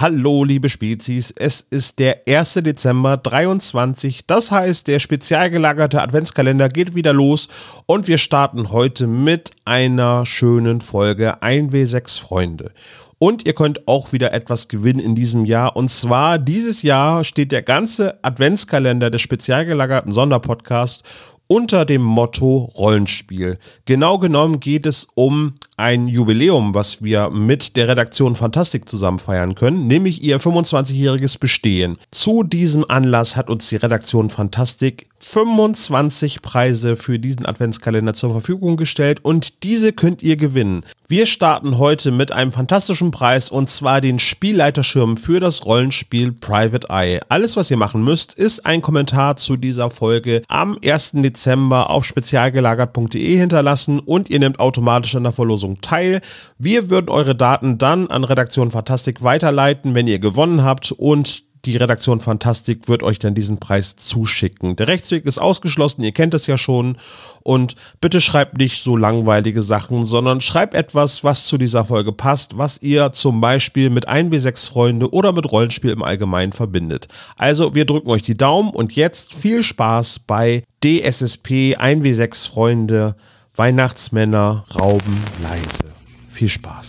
Hallo, liebe Spezies. Es ist der 1. Dezember 23. Das heißt, der spezial gelagerte Adventskalender geht wieder los und wir starten heute mit einer schönen Folge 1W6 Freunde. Und ihr könnt auch wieder etwas gewinnen in diesem Jahr. Und zwar dieses Jahr steht der ganze Adventskalender des spezial gelagerten Sonderpodcast unter dem Motto Rollenspiel. Genau genommen geht es um ein Jubiläum, was wir mit der Redaktion Fantastik zusammen feiern können, nämlich ihr 25-jähriges Bestehen. Zu diesem Anlass hat uns die Redaktion Fantastik 25 Preise für diesen Adventskalender zur Verfügung gestellt und diese könnt ihr gewinnen. Wir starten heute mit einem fantastischen Preis und zwar den Spielleiterschirm für das Rollenspiel Private Eye. Alles, was ihr machen müsst, ist ein Kommentar zu dieser Folge am 1. Dezember auf spezialgelagert.de hinterlassen und ihr nehmt automatisch an der Verlosung teil. Wir würden eure Daten dann an Redaktion Fantastik weiterleiten, wenn ihr gewonnen habt und die Redaktion Fantastik wird euch dann diesen Preis zuschicken. Der Rechtsweg ist ausgeschlossen, ihr kennt es ja schon. Und bitte schreibt nicht so langweilige Sachen, sondern schreibt etwas, was zu dieser Folge passt, was ihr zum Beispiel mit 1W6 Freunde oder mit Rollenspiel im Allgemeinen verbindet. Also wir drücken euch die Daumen und jetzt viel Spaß bei DSSP 1W6 Freunde Weihnachtsmänner rauben leise. Viel Spaß.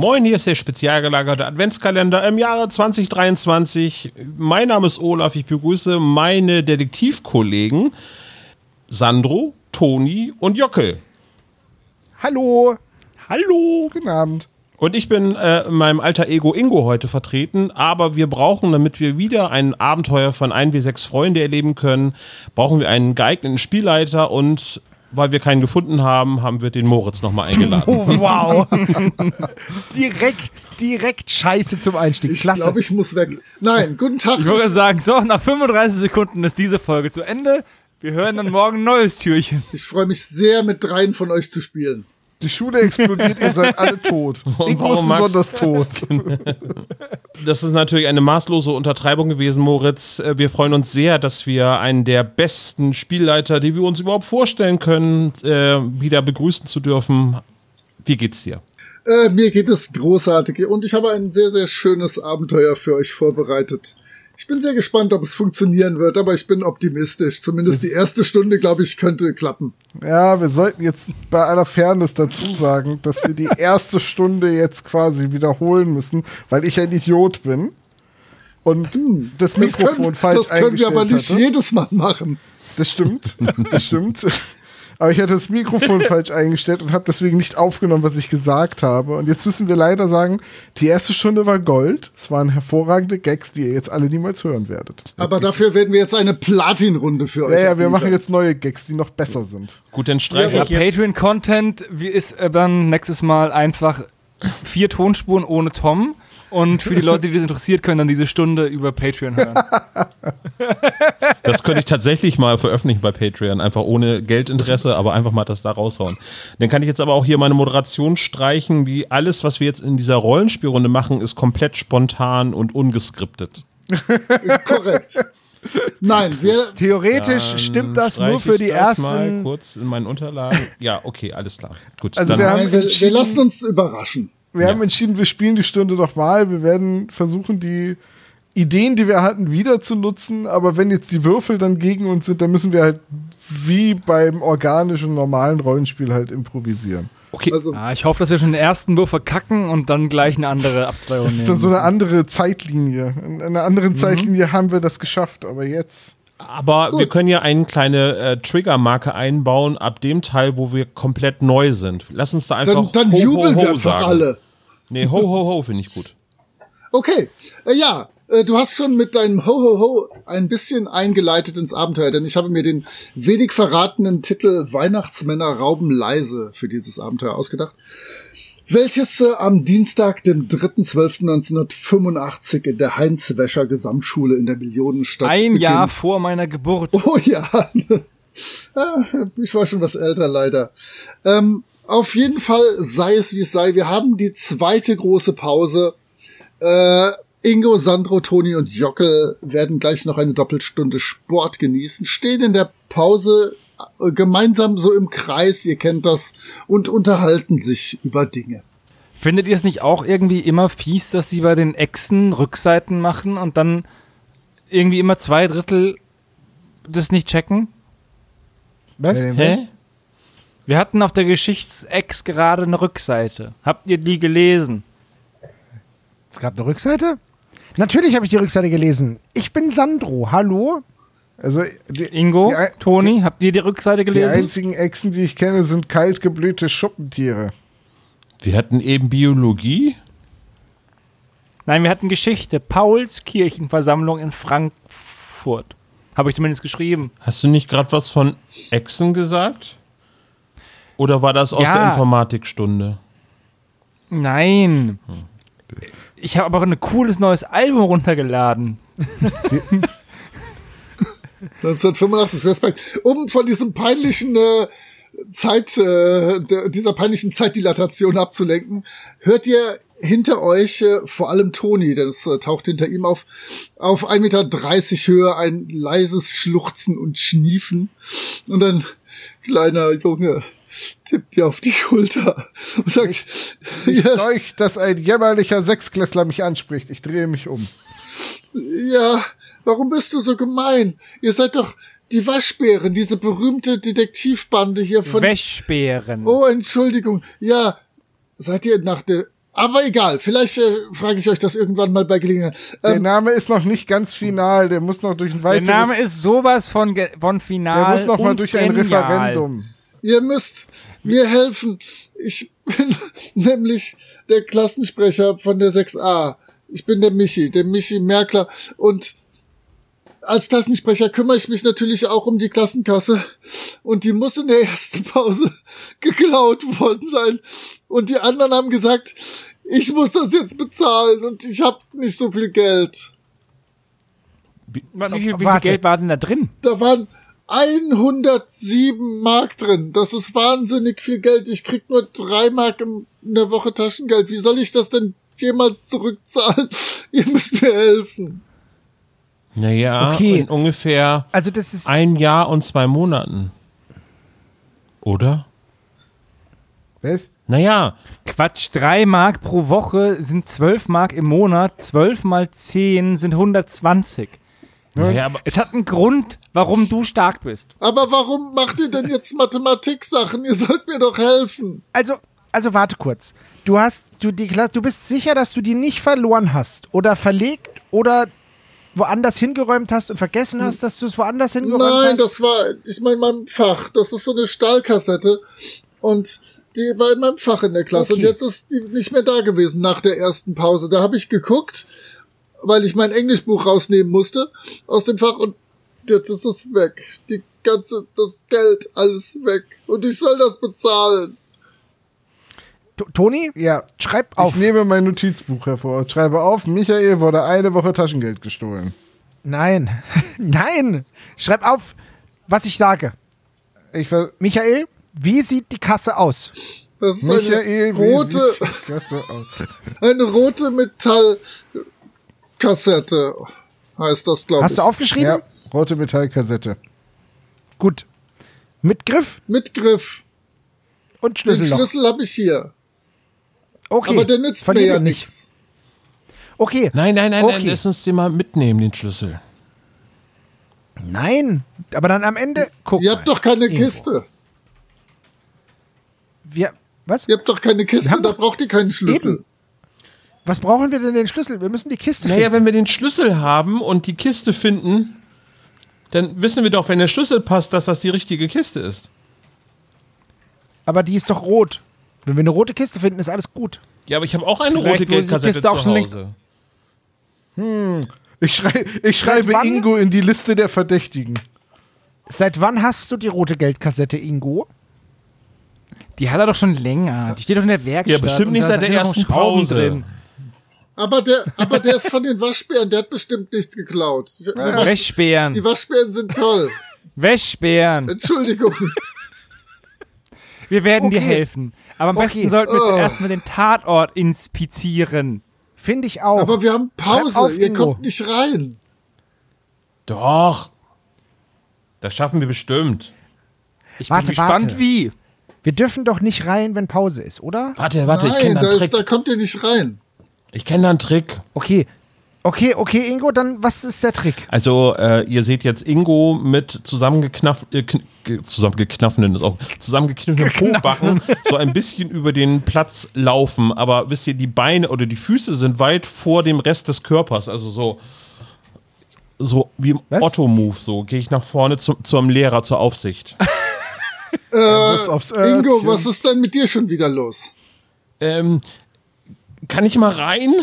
Moin, hier ist der spezial gelagerte Adventskalender im Jahre 2023. Mein Name ist Olaf, ich begrüße meine Detektivkollegen Sandro, Toni und Jockel. Hallo. Hallo. Guten Abend. Und ich bin äh, in meinem alter Ego Ingo heute vertreten, aber wir brauchen, damit wir wieder ein Abenteuer von 1W6 Freunde erleben können, brauchen wir einen geeigneten Spielleiter und weil wir keinen gefunden haben, haben wir den Moritz nochmal eingeladen. Oh, wow. direkt, direkt scheiße zum Einstieg. Ich glaube, ich muss weg. Nein, guten Tag. Ich würde sagen, so, nach 35 Sekunden ist diese Folge zu Ende. Wir hören dann morgen ein neues Türchen. Ich freue mich sehr, mit dreien von euch zu spielen. Die Schule explodiert, ihr seid alle tot. Und ich muss besonders tot. Das ist natürlich eine maßlose Untertreibung gewesen, Moritz. Äh, wir freuen uns sehr, dass wir einen der besten Spielleiter, die wir uns überhaupt vorstellen können, äh, wieder begrüßen zu dürfen. Wie geht's dir? Äh, mir geht es großartig und ich habe ein sehr, sehr schönes Abenteuer für euch vorbereitet. Ich bin sehr gespannt, ob es funktionieren wird, aber ich bin optimistisch. Zumindest die erste Stunde, glaube ich, könnte klappen. Ja, wir sollten jetzt bei aller Fairness dazu sagen, dass wir die erste Stunde jetzt quasi wiederholen müssen, weil ich ein Idiot bin und hm, das Mikrofon das können, falsch Das können wir aber nicht hatte. jedes Mal machen. Das stimmt, das stimmt. Aber ich hatte das Mikrofon falsch eingestellt und habe deswegen nicht aufgenommen, was ich gesagt habe. Und jetzt müssen wir leider sagen, die erste Stunde war Gold. Es waren hervorragende Gags, die ihr jetzt alle niemals hören werdet. Aber dafür werden wir jetzt eine Platin-Runde für euch. Ja, ja, wir machen jetzt neue Gags, die noch besser sind. Gut, dann streiche ja, ich jetzt. Patreon-Content ist äh, dann nächstes Mal einfach vier Tonspuren ohne Tom und für die Leute, die das interessiert, können dann diese Stunde über Patreon hören. Das könnte ich tatsächlich mal veröffentlichen bei Patreon, einfach ohne Geldinteresse, aber einfach mal das da raushauen. Dann kann ich jetzt aber auch hier meine Moderation streichen, wie alles, was wir jetzt in dieser Rollenspielrunde machen, ist komplett spontan und ungeskriptet. Korrekt. Nein, wir. Theoretisch Dann stimmt das nur für die das ersten. Mal kurz in meinen Unterlagen. Ja, okay, alles klar. Gut. Also wir, haben wir, wir lassen uns überraschen. Wir ja. haben entschieden, wir spielen die Stunde nochmal. Wir werden versuchen, die Ideen, die wir hatten, wieder zu nutzen. Aber wenn jetzt die Würfel dann gegen uns sind, dann müssen wir halt wie beim organischen, normalen Rollenspiel halt improvisieren. Okay. Also, ah, ich hoffe, dass wir schon den ersten Wurf verkacken und dann gleich eine andere Abzweigung nehmen. Das ist dann so eine andere Zeitlinie. In einer anderen mhm. Zeitlinie haben wir das geschafft, aber jetzt. Aber Gut. wir können ja eine kleine äh, Triggermarke einbauen ab dem Teil, wo wir komplett neu sind. Lass uns da einfach Dann, dann ho, jubeln ho, ho wir einfach alle. Nee, ho, ho, ho finde ich gut. Okay, äh, ja, äh, du hast schon mit deinem Ho, ho, ho ein bisschen eingeleitet ins Abenteuer, denn ich habe mir den wenig verratenen Titel Weihnachtsmänner rauben leise für dieses Abenteuer ausgedacht. Welches äh, am Dienstag, dem 3.12.1985 in der Heinz-Wäscher Gesamtschule in der Millionenstadt Ein Jahr beginnt. vor meiner Geburt. Oh ja. Ah, ich war schon was älter, leider. Ähm, auf jeden Fall sei es wie es sei. Wir haben die zweite große Pause. Äh, Ingo, Sandro, Toni und Jockel werden gleich noch eine Doppelstunde Sport genießen, stehen in der Pause gemeinsam so im Kreis, ihr kennt das, und unterhalten sich über Dinge. Findet ihr es nicht auch irgendwie immer fies, dass sie bei den Echsen Rückseiten machen und dann irgendwie immer zwei Drittel das nicht checken? Was? Hä? Wir hatten auf der Geschichtsex gerade eine Rückseite. Habt ihr die gelesen? Es gab eine Rückseite? Natürlich habe ich die Rückseite gelesen. Ich bin Sandro. Hallo? Also, die, Ingo, die, Toni, habt ihr die Rückseite die gelesen? einzigen Echsen, die ich kenne, sind kaltgeblühte Schuppentiere. Wir hatten eben Biologie. Nein, wir hatten Geschichte. Pauls Kirchenversammlung in Frankfurt. Habe ich zumindest geschrieben. Hast du nicht gerade was von Echsen gesagt? Oder war das aus Ja. der Informatikstunde? Nein. Ich habe aber ein cooles neues Album runtergeladen. 1985, Respekt. Um von diesem peinlichen äh, Zeit, äh, der, dieser peinlichen Zeitdilatation abzulenken, hört ihr hinter euch, äh, vor allem Toni, denn es äh, taucht hinter ihm auf, auf 1,30 Meter Höhe ein leises Schluchzen und Schniefen. Und ein kleiner Junge tippt dir auf die Schulter und sagt, ja, Euch, dass ein jämmerlicher Sechsklässler mich anspricht. Ich drehe mich um. Ja, warum bist du so gemein? Ihr seid doch die Waschbären, diese berühmte Detektivbande hier von. Wäschbären. oh, Entschuldigung. Ja, seid ihr nach der. Aber egal, vielleicht äh, frage ich euch das irgendwann mal bei Gelegenheit. Der Ähm, Name ist noch nicht ganz final. Der muss noch durch ein Der weiteres. Name ist sowas von, von der final. muss noch mal durch ein genial. Referendum. ihr müsst mir helfen. Ich bin nämlich der Klassensprecher von der 6a. Ich bin der Michi, der Michi Merkler. Und als Klassensprecher kümmere ich mich natürlich auch um die Klassenkasse. Und die muss in der ersten Pause geklaut worden sein. Und die anderen haben gesagt, ich muss das jetzt bezahlen und ich habe nicht so viel Geld. Wie viel, wie viel. Geld war denn da drin? Da waren 107 Mark drin. Das ist wahnsinnig viel Geld. Ich krieg nur drei Mark in der Woche Taschengeld. Wie soll ich das denn jemals zurückzahlen? Ihr müsst mir helfen. Naja, Okay. in ungefähr Also das ist. ein Jahr und zwei Monaten. Oder? Was? Naja, Quatsch, 3 Mark pro Woche sind 12 Mark im Monat. 12 mal 10 sind 120. naja aber Es hat einen Grund, warum du stark bist. Aber warum macht ihr denn jetzt Mathematiksachen? Ihr sollt mir doch helfen. Also, also warte kurz. Du hast, du die Klasse, du bist sicher, dass du die nicht verloren hast oder verlegt oder woanders hingeräumt hast und vergessen hast, dass du es woanders hingeräumt Nein, hast? das war, ich meine, mein Fach. Das ist so eine Stahlkassette. Und die war in meinem Fach in der Klasse. Okay. Und jetzt ist die nicht mehr da gewesen nach der ersten Pause. Da habe ich geguckt, weil ich mein Englischbuch rausnehmen musste aus dem Fach. Und jetzt ist es weg. Die ganze, das Geld, alles weg. Und ich soll das bezahlen. T- Toni, Ja. schreib auf. Ich nehme mein Notizbuch hervor schreibe auf, Michael wurde eine Woche Taschengeld gestohlen. Nein, nein. Schreib auf, was ich sage. Ich Michael, wie sieht die Kasse aus? Das ist Michael, eine wie rote, sieht die Kasse aus? eine rote Metallkassette. Heißt das, glaube ich. Hast du aufgeschrieben? Ja, rote Metallkassette. Gut. Mit Griff Mit Griff. und Den Schlüsselloch. Schlüssel habe ich hier. Okay. Aber der nützt mir ja nicht. nichts. Okay. nein, nein, nein, okay. nein, lass uns den mal mitnehmen, den Schlüssel. Nein, aber dann am Ende. Guck Ihr mal. habt doch keine Ingo. Kiste. Wir, was? Ihr habt doch keine Kiste, da braucht ihr keinen Schlüssel. Eben. Was brauchen wir denn den Schlüssel? Wir müssen die Kiste Naja, finden. wenn wir den Schlüssel haben und die Kiste finden, dann wissen wir doch, wenn der Schlüssel passt, dass das die richtige Kiste ist. Aber die ist doch rot. Wenn wir eine rote Kiste finden, ist alles gut. Ja, aber ich habe auch eine Vielleicht rote Geldkassette zu Hause. Ich, schrei ich schreibe wann? Ingo in die Liste der Verdächtigen. Seit wann hast du die rote Geldkassette, Ingo? Die hat er doch schon länger. Die steht doch in der Werkstatt. Ja, bestimmt nicht seit der ersten Pause. Aber der, aber der ist von den Waschbären, der hat bestimmt nichts geklaut. Die, Wasch, Wäschbären. die Waschbären sind toll. Wäschbären. Entschuldigung. Wir werden dir Okay. helfen. Aber am Okay. besten sollten wir Oh. zuerst mal den Tatort inspizieren. Finde ich auch. Aber wir haben Pause. auf, Ihr Ingo. kommt nicht rein. Doch. Das schaffen wir bestimmt. Ich Warte, bin gespannt, warte. wie. Wir dürfen doch nicht rein, wenn Pause ist, oder? Warte, warte, ich Nein, kenne da da, kommt ihr nicht rein. Ich kenne da einen Trick. Okay. Okay, okay, Ingo, dann was ist der Trick? Also, äh, ihr seht jetzt Ingo mit zusammengeknaff, äh, kn ge- zusammengeknaffenen, ist auch zusammengekniffenen Po-Backen so ein bisschen über den Platz laufen. Aber wisst ihr, die Beine oder die Füße sind weit vor dem Rest des Körpers. Also so, so wie im? Otto-Move. So gehe ich nach vorne zum, zum Lehrer zur Aufsicht. Örtchen. Ingo, was ist denn mit dir schon wieder los? ähm, kann ich mal rein?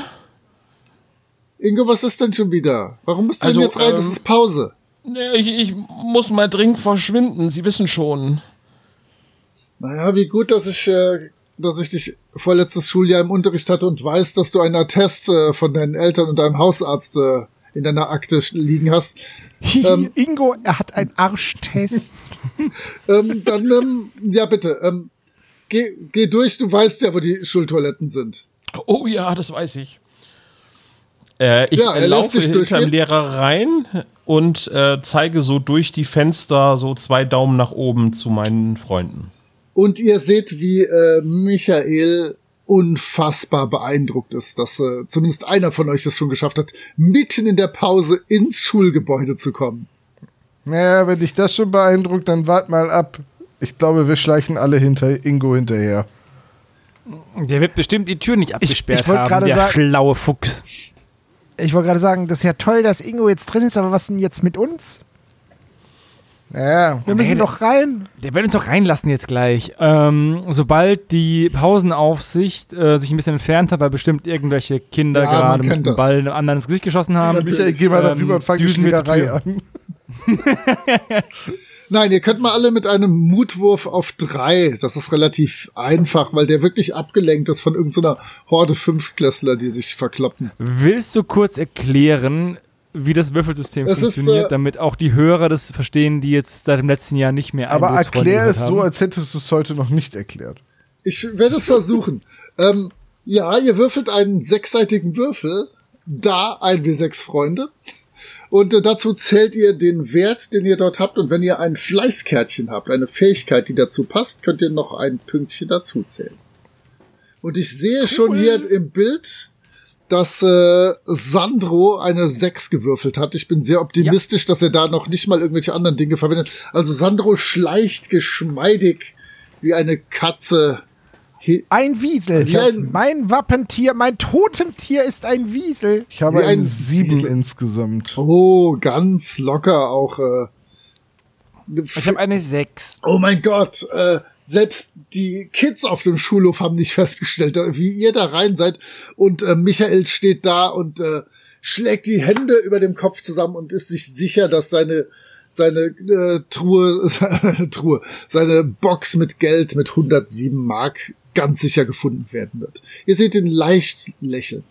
Ingo, was ist denn schon wieder? Warum musst du Also, denn jetzt rein? Das ähm, ist Pause. Nee, ich, ich muss mal dringend verschwinden. Sie wissen schon. Naja, wie gut, dass ich, äh, dass ich dich vorletztes Schuljahr im Unterricht hatte und weiß, dass du einen Attest äh, von deinen Eltern und deinem Hausarzt äh, in deiner Akte liegen hast. Ähm. Ingo, er hat einen Arschtest. Ähm, dann, ähm, ja bitte, ähm, geh, geh durch, du weißt ja, wo die Schultoiletten sind. Oh ja, das weiß ich. Äh, ich Ja, lässt laufe dich hinter dem durchgehen. Lehrer rein und äh, zeige so durch die Fenster so zwei Daumen nach oben zu meinen Freunden. Und ihr seht, wie äh, Michael unfassbar beeindruckt ist, dass äh, zumindest einer von euch es schon geschafft hat, mitten in der Pause ins Schulgebäude zu kommen. Naja, wenn dich das schon beeindruckt, dann wart mal ab. Ich glaube, wir schleichen alle hinter Ingo hinterher. Der wird bestimmt die Tür nicht abgesperrt ich wollte haben, gerade der sagen- schlaue Fuchs. Ich wollte gerade sagen, das ist ja toll, dass Ingo jetzt drin ist, aber was denn jetzt mit uns? Ja, Wir müssen Nee, doch rein. Der wird uns doch reinlassen jetzt gleich. Ähm, sobald die Pausenaufsicht äh, sich ein bisschen entfernt hat, weil bestimmt irgendwelche Kinder Ja, gerade mit dem. Ball einem anderen ins Gesicht geschossen haben. Natürlich. Michael, geh mal Ähm, darüber und fang die Schlägerei an. Nein, ihr könnt mal alle mit einem Mutwurf auf drei. Das ist relativ einfach, weil der wirklich abgelenkt ist von irgendeiner Horde Fünftklässler, die sich verkloppen. Willst du kurz erklären, wie das Würfelsystem Es ist, funktioniert, äh, damit auch die Hörer das verstehen, die jetzt seit dem letzten Jahr nicht mehr Aber erklär es haben? so, als hättest du es heute noch nicht erklärt. Ich werde es versuchen. ähm, ja, ihr würfelt einen sechsseitigen Würfel. Da ein W6 Freunde. Und äh, dazu zählt ihr den Wert, den ihr dort habt. Und wenn ihr ein Fleißkärtchen habt, eine Fähigkeit, die dazu passt, könnt ihr noch ein Pünktchen dazu zählen. Und ich sehe schon hier im Bild, dass äh, Sandro eine 6 gewürfelt hat. Ich bin sehr optimistisch, dass er da noch nicht mal irgendwelche anderen Dinge verwendet. Also Sandro schleicht geschmeidig wie eine Katze. Ein Wiesel. Ja, ein- mein Wappentier, mein Totemtier ist ein Wiesel. Ich habe ein einen sieben Wiesel. insgesamt. Oh, ganz locker auch. Äh, Ich habe eine 6. oh mein Gott, äh, selbst die Kids auf dem Schulhof haben nicht festgestellt, wie ihr da rein seid. Und äh, Michael steht da und äh, schlägt die Hände über dem Kopf zusammen und ist sich sicher, dass seine seine äh, Truhe, seine Truhe, seine Box mit Geld mit 107 Mark ganz sicher gefunden werden wird. Ihr seht ihn leicht lächeln.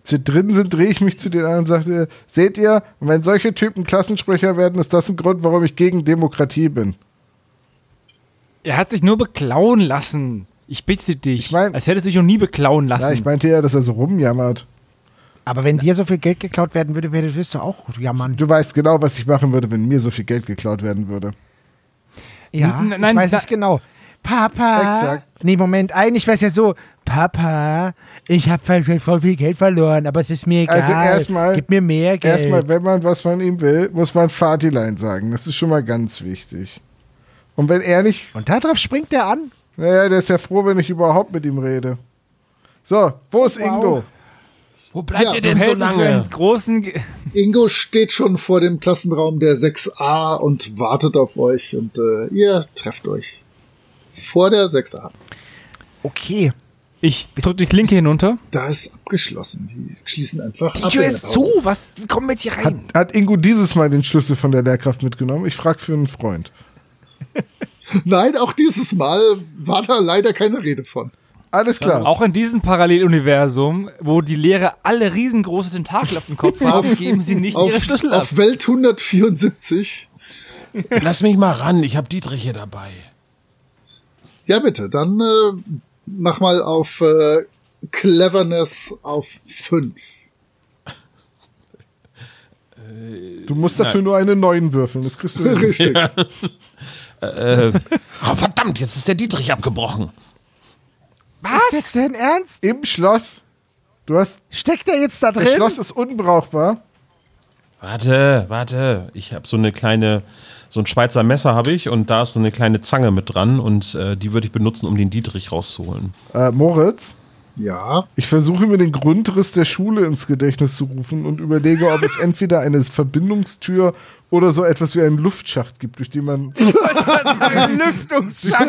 Als wir drin sind, drehe ich mich zu den anderen und sagte, seht ihr, wenn solche Typen Klassensprecher werden, ist das ein Grund, warum ich gegen Demokratie bin. Er hat sich nur beklauen lassen. Ich bitte dich. Ich mein- als hättest du dich noch nie beklauen lassen. Ja, ich meinte ja, dass er so rumjammert. Aber wenn dir so viel Geld geklaut werden würde, würdest du auch jammern. Du weißt genau, was ich machen würde, wenn mir so viel Geld geklaut werden würde. Ja, N- ich nein, weiß da- es genau. Papa. Exakt. Nee, Moment, eigentlich wäre es ja so. Papa, ich habe voll viel Geld verloren, aber es ist mir egal. Also erstmal- Gib mir mehr Geld. Erstmal, wenn man was von ihm will, muss man Vatilein sagen. Das ist schon mal ganz wichtig. Und wenn er nicht, Und darauf springt er an. naja, der ist ja froh, wenn ich überhaupt mit ihm rede. So, wo ist Wow. Ingo? Wo bleibt Ja, ihr denn so lange? großen. Ingo steht schon vor dem Klassenraum der 6a und wartet auf euch und äh, ihr trefft euch. Vor der 6a. Okay. Ich drück die Klinke hinunter. Da ist abgeschlossen. Die schließen einfach Die ab. Tür in der ist zu. Was? Wie kommen wir jetzt hier Hat, rein? hat Ingo dieses Mal den Schlüssel von der Lehrkraft mitgenommen? Ich frage für einen Freund. Nein, auch dieses Mal war da leider keine Rede von. Alles klar. Auch in diesem Paralleluniversum, wo die Lehrer alle riesengroße Tentakel auf dem Kopf haben, geben sie nicht ihre Auf, Schlüssel ab. auf Welt 174. Lass mich mal ran, ich habe Dietrich hier dabei. Ja, bitte, dann äh, mach mal auf äh, Cleverness auf 5. Du musst dafür nur einen neuen würfeln. Das kriegst du hin. Richtig. Äh, oh, verdammt, jetzt ist der Dietrich abgebrochen. Ist jetzt dein Ernst? Im Schloss. Du hast. Steckt er jetzt da Das drin? Schloss ist unbrauchbar. Warte, warte. Ich habe so eine kleine, so ein Schweizer Messer habe ich und da ist so eine kleine Zange mit dran und äh, die würde ich benutzen, um den Dietrich rauszuholen. Äh, Moritz, Ja. ich versuche mir den Grundriss der Schule ins Gedächtnis zu rufen und überlege, ob es entweder eine Verbindungstür oder so etwas wie einen Luftschacht gibt, durch den man, den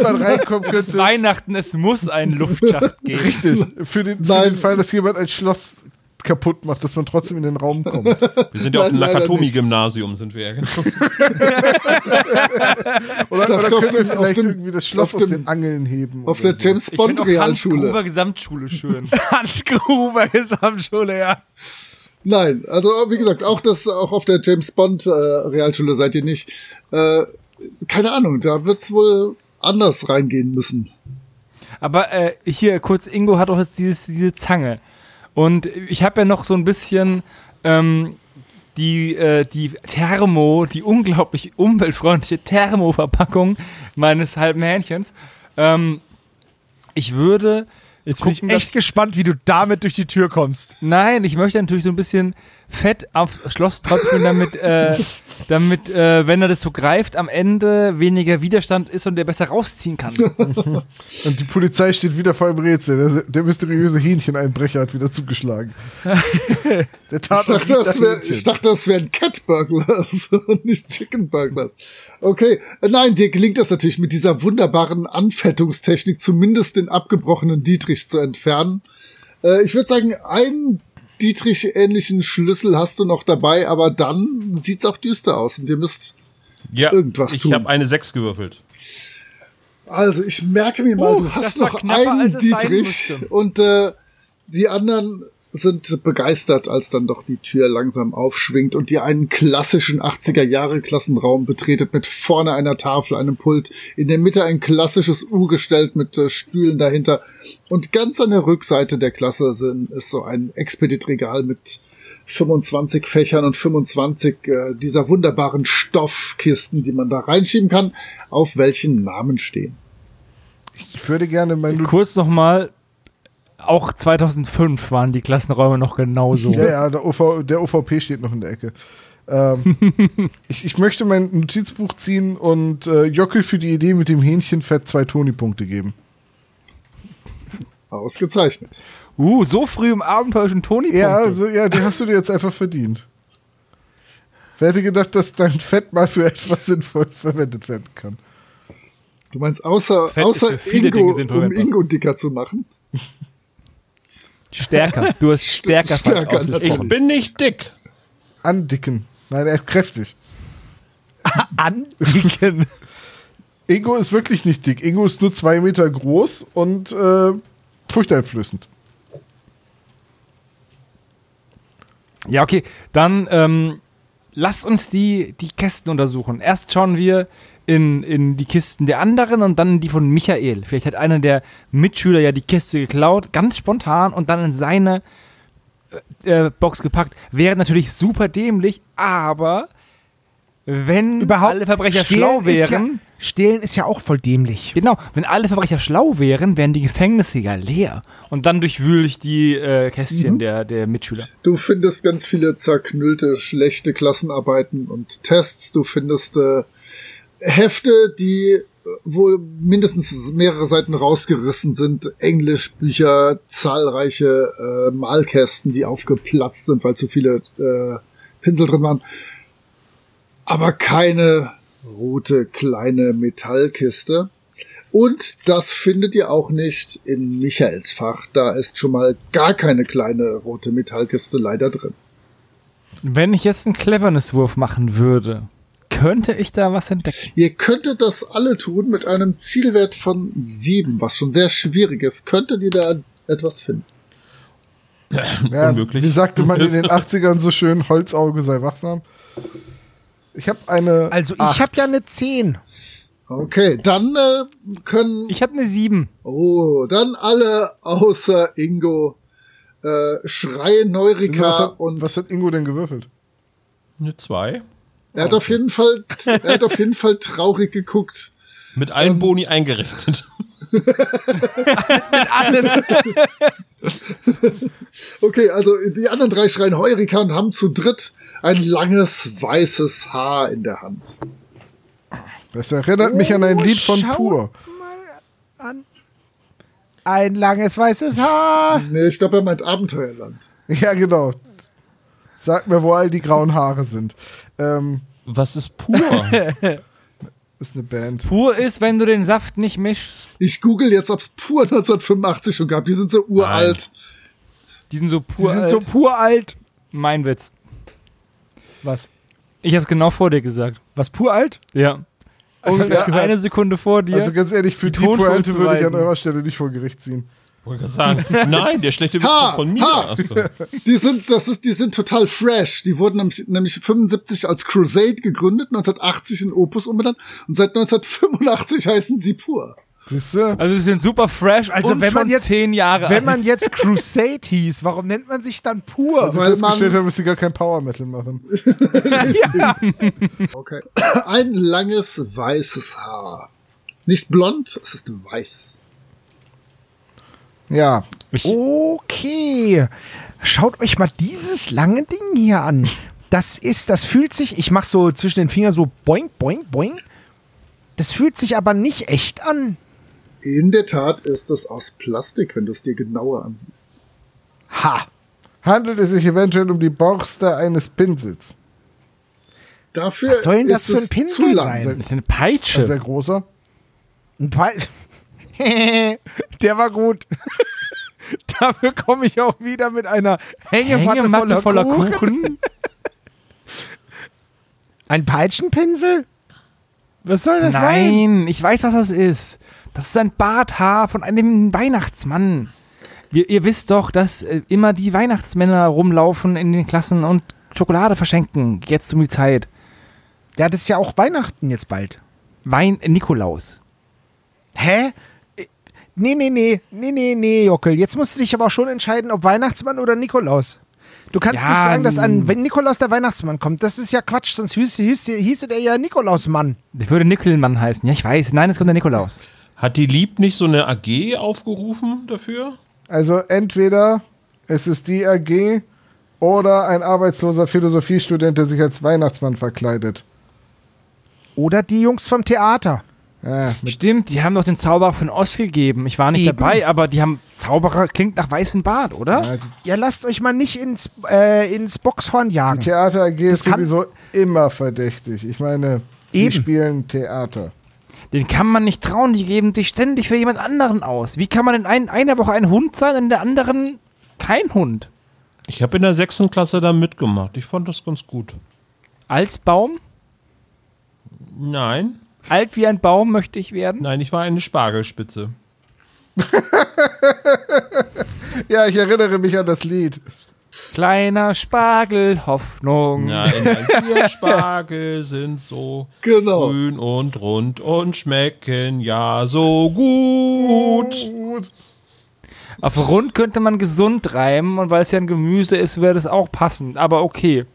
man reinkommen Es ist könnte. Weihnachten, es muss einen Luftschacht geben. Richtig. Für den, für Nein. den Fall, dass jemand ein Schloss kaputt macht, dass man trotzdem in den Raum kommt. Wir sind ja auf dem Nakatomi-Gymnasium, sind wir ja genau. Oder, dachte, oder auf dem- auf vielleicht dem- irgendwie das Schloss auf aus dem- den Angeln heben. Auf der so. James Ich Bond finde auch Hans Realschule. Gruber Gesamtschule schön. Hans Gruber Gesamtschule, ja. Nein, also wie gesagt, auch das, auch auf der James Bond äh, Realschule seid ihr nicht. Äh, keine Ahnung, da wird's wohl anders reingehen müssen. Aber äh, hier kurz, Ingo hat auch jetzt dieses, diese Zange. Und ich habe ja noch so ein bisschen ähm, die, äh, die Thermo, die unglaublich umweltfreundliche Thermo-Verpackung meines halben Hähnchens. Ähm, ich würde. Jetzt bin gucken, ich echt gespannt, wie du damit durch die Tür kommst. Nein, ich möchte natürlich so ein bisschen Fett auf Schloss tröpfeln, damit, äh, damit äh, wenn er das so greift, am Ende weniger Widerstand ist und der besser rausziehen kann. Und die Polizei steht wieder vor einem Rätsel. Der, der mysteriöse Hähncheneinbrecher hat wieder zugeschlagen. der Ich dachte, das wär, ich dachte, das wären Cat Burglars und nicht Chicken Burglars. Okay, äh, nein, dir gelingt das natürlich mit dieser wunderbaren Anfettungstechnik, zumindest den abgebrochenen Dietrich zu entfernen. Äh, ich würde sagen, einen Dietrich-ähnlichen Schlüssel hast du noch dabei, aber dann sieht's auch düster aus und ihr müsst Ja, Irgendwas ich tun. habe eine 6 gewürfelt. Also, ich merke mir mal, Uh, du hast noch einen Dietrich und äh, die anderen sind begeistert, als dann doch die Tür langsam aufschwingt und ihr einen klassischen 80er-Jahre-Klassenraum betretet mit vorne einer Tafel, einem Pult, in der Mitte ein klassisches U gestellt mit äh, Stühlen dahinter und ganz an der Rückseite der Klasse sind, ist so ein Expedit-Regal mit 25 Fächern und 25 äh, dieser wunderbaren Stoffkisten, die man da reinschieben kann, auf welchen Namen stehen. Ich würde gerne mein Kurz nochmal, auch 2005 waren die Klassenräume noch genauso. Ja, ja, der, OV, der OVP steht noch in der Ecke. Ähm, ich, ich möchte mein Notizbuch ziehen und äh, Jockel für die Idee mit dem Hähnchenfett zwei Toni-Punkte geben. Ausgezeichnet. Uh, so früh im Abenteuer schon Toni Ja, also, ja, die hast du dir jetzt einfach verdient. Wer hätte gedacht, dass dein Fett mal für etwas sinnvoll verwendet werden kann? Du meinst außer, Fett außer Ingo, um. Ingo dicker zu machen? Stärker. Du hast stärker, Stärker. Ich bin nicht dick. Andicken. Nein, er ist kräftig. Andicken. Ingo ist wirklich nicht dick. Ingo ist nur zwei Meter groß und äh, furchteinflößend. Ja, okay. Dann ähm, lasst uns die, die Kästen untersuchen. Erst schauen wir in, in die Kisten der anderen und dann in die von Michael. Vielleicht hat einer der Mitschüler ja die Kiste geklaut, ganz spontan und dann in seine äh, äh, Box gepackt. Wäre natürlich super dämlich, aber wenn Überhaupt alle Verbrecher schlau ist wären. Ja, stehlen ist ja auch voll dämlich. Genau, wenn alle Verbrecher schlau wären, wären die Gefängnisse ja leer. Und dann durchwühle ich die äh, Kästchen der, der Mitschüler. Du findest ganz viele zerknüllte, schlechte Klassenarbeiten und Tests. Du findest äh, Hefte, die äh, wohl mindestens mehrere Seiten rausgerissen sind. Englischbücher, zahlreiche äh, Malkästen, die aufgeplatzt sind, weil zu viele äh, Pinsel drin waren. Aber keine rote kleine Metallkiste. Und das findet ihr auch nicht in Michaels Fach. Da ist schon mal gar keine kleine rote Metallkiste leider drin. Wenn ich jetzt einen Cleverness-Wurf machen würde, könnte ich da was entdecken. Ihr könntet das alle tun mit einem Zielwert von sieben, was schon sehr schwierig ist. Könntet ihr da etwas finden? Ja, Unmöglich. Wie sagte man in den 80ern so schön, Holzauge sei wachsam. Ich habe eine. Also ich Acht. habe ja eine 10. Okay, dann äh, können. Ich hatte eine 7. Oh, dann alle außer Ingo äh, schreien Neurika was, hat, und was hat Ingo denn gewürfelt? Eine 2. er hat auf jeden Fall, er hat auf jeden Fall traurig geguckt. Mit allen Boni eingerechnet. Okay, also die anderen drei schreien Heurika und haben zu dritt ein langes weißes Haar in der Hand. Das erinnert mich an ein Oh, Lied von schau Pur. mal an. Ein langes weißes Haar. Nee, ich glaube, er meint Abenteuerland. Ja, genau. Sag mir, wo all die grauen Haare sind. Ähm, Was ist pur? ist eine Band. Pur ist, wenn du den Saft nicht mischst. Ich google jetzt, ob es Pur 1985 schon gab. Die sind so uralt. Die sind so Sie pur. sind so pur alt. mein Witz. Was? Ich hab's genau vor dir gesagt. Was pur alt? Ja. Also Ungefähr. eine Sekunde vor dir. Also ganz ehrlich, für Die die, Pointe würde ich an eurer Stelle nicht vor Gericht ziehen. Wollte gerade sagen. Nein, der schlechte Witz Ha, kommt von mir. ha. Achso. Die sind, das ist, die sind total fresh. Die wurden nämlich, nämlich 75 als Crusade gegründet, 1980 in Opus umbenannt und seit 1985 heißen sie Pur. Siehst du? also sie sind super fresh Also und wenn man jetzt- zehn Jahre Wenn alt. man jetzt Crusade hieß, warum nennt man sich dann pur? Also Weil festgestellt man- dass sie gar kein Power Metal machen. Okay. Ein langes weißes Haar. Nicht blond, es ist weiß. Ja. Okay. Schaut euch mal dieses lange Ding hier an. Das ist, das fühlt sich, ich mach so zwischen den Fingern so boing, boing, boing. Das fühlt sich aber nicht echt an. In der Tat ist es aus Plastik, wenn du es dir genauer ansiehst. Ha. Handelt es sich eventuell um die Borste eines Pinsels? Dafür Was soll denn das ist für ein Pinsel sein? das ist eine Ein Peitsche. sehr großer. Ein paar. Der war gut. Dafür komme ich auch wieder mit einer Hängematte, Hängematte voller, voller Kuchen. Kuchen. Ein Peitschenpinsel? Was soll das sein? Nein, ich weiß, was das ist. Das ist ein Barthaar von einem Weihnachtsmann. Wir, ihr wisst doch, dass äh, immer die Weihnachtsmänner rumlaufen in den Klassen und Schokolade verschenken. Jetzt um die Zeit. Ja, das ist ja auch Weihnachten jetzt bald. Wein Nikolaus. Hä? Nee, nee, nee, nee, nee, nee, Jockel. Jetzt musst du dich aber schon entscheiden, ob Weihnachtsmann oder Nikolaus. Du kannst Ja, nicht sagen, dass an n- wenn Nikolaus der Weihnachtsmann kommt. Das ist ja Quatsch, sonst hieße, hieße, hieße der ja Nikolausmann. Der würde Nickelmann heißen. Ja, ich weiß. Nein, es kommt der Nikolaus. Hat die Lieb nicht so eine AG aufgerufen dafür? Also entweder es ist die AG oder ein arbeitsloser Philosophiestudent, der sich als Weihnachtsmann verkleidet. Oder die Jungs vom Theater. Ja, mit Stimmt, die haben doch den Zauberer von Oz gegeben. Ich war nicht Eben. dabei, aber die haben Zauberer klingt nach weißem Bart, oder? ja, die Ja, lasst euch mal nicht ins, äh, ins Boxhorn jagen. Theater AG Das ist kann- sowieso immer verdächtig. Ich meine, sie Eben. spielen Theater. Den kann man nicht trauen, die geben sich ständig für jemand anderen aus. Wie kann man in ein, einer Woche ein Hund sein und in der anderen kein Hund? Ich habe in der sechsten Klasse da mitgemacht. Ich fand das ganz gut. Als Baum? Nein, Alt wie ein Baum möchte ich werden? nein, ich war eine Spargelspitze. Ja, ich erinnere mich an das Lied. Kleiner Spargel, Hoffnung. Nein, nein, wir Spargel sind so Genau. grün und rund und schmecken ja so gut. Gut. Auf rund könnte man gesund reimen und weil es ja ein Gemüse ist, wäre das auch passend. Aber okay.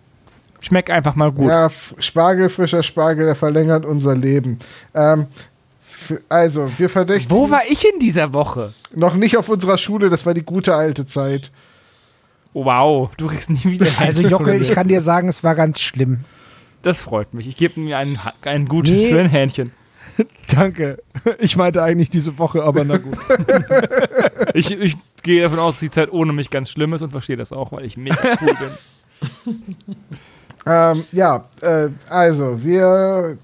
Schmeckt einfach mal gut. Ja, Spargel, frischer Spargel, der verlängert unser Leben. Ähm, also, wir verdächtigen Wo war ich in dieser Woche? noch nicht auf unserer Schule, das war die gute alte Zeit. Wow, du kriegst nie wieder Also Jockel, ich kann dir sagen, es war ganz schlimm. Das freut mich. Ich gebe mir einen, einen guten Nee. für ein Hähnchen. Danke. Ich meinte eigentlich diese Woche, aber na gut. Ich, ich gehe davon aus, dass die Zeit ohne mich ganz schlimm ist und verstehe das auch, weil ich mega cool bin. Ähm, ja, äh, also, wir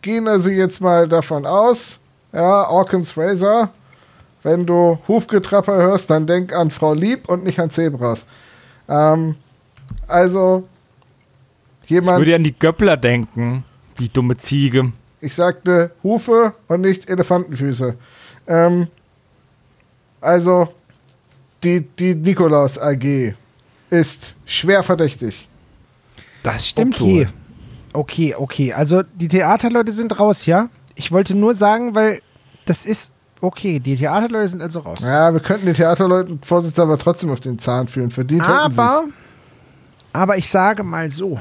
gehen also jetzt mal davon aus, ja, Orkins Razor, wenn du Hufgetrapper hörst, dann denk an Frau Lieb und nicht an Zebras. Ähm, also, Ich jemand, würde an die Göppler denken. Die dumme Ziege. Ich sagte Hufe und nicht Elefantenfüße. Ähm, also, die, die Nikolaus AG ist schwer verdächtig. Das stimmt okay. wohl. Okay, okay. Also die Theaterleute sind raus, ja? Ich wollte nur sagen, weil das ist okay. Die Theaterleute sind also raus. Ja, wir könnten den Theaterleuten Vorsitzender aber trotzdem auf den Zahn fühlen. Verdient hätten aber, aber ich sage mal so.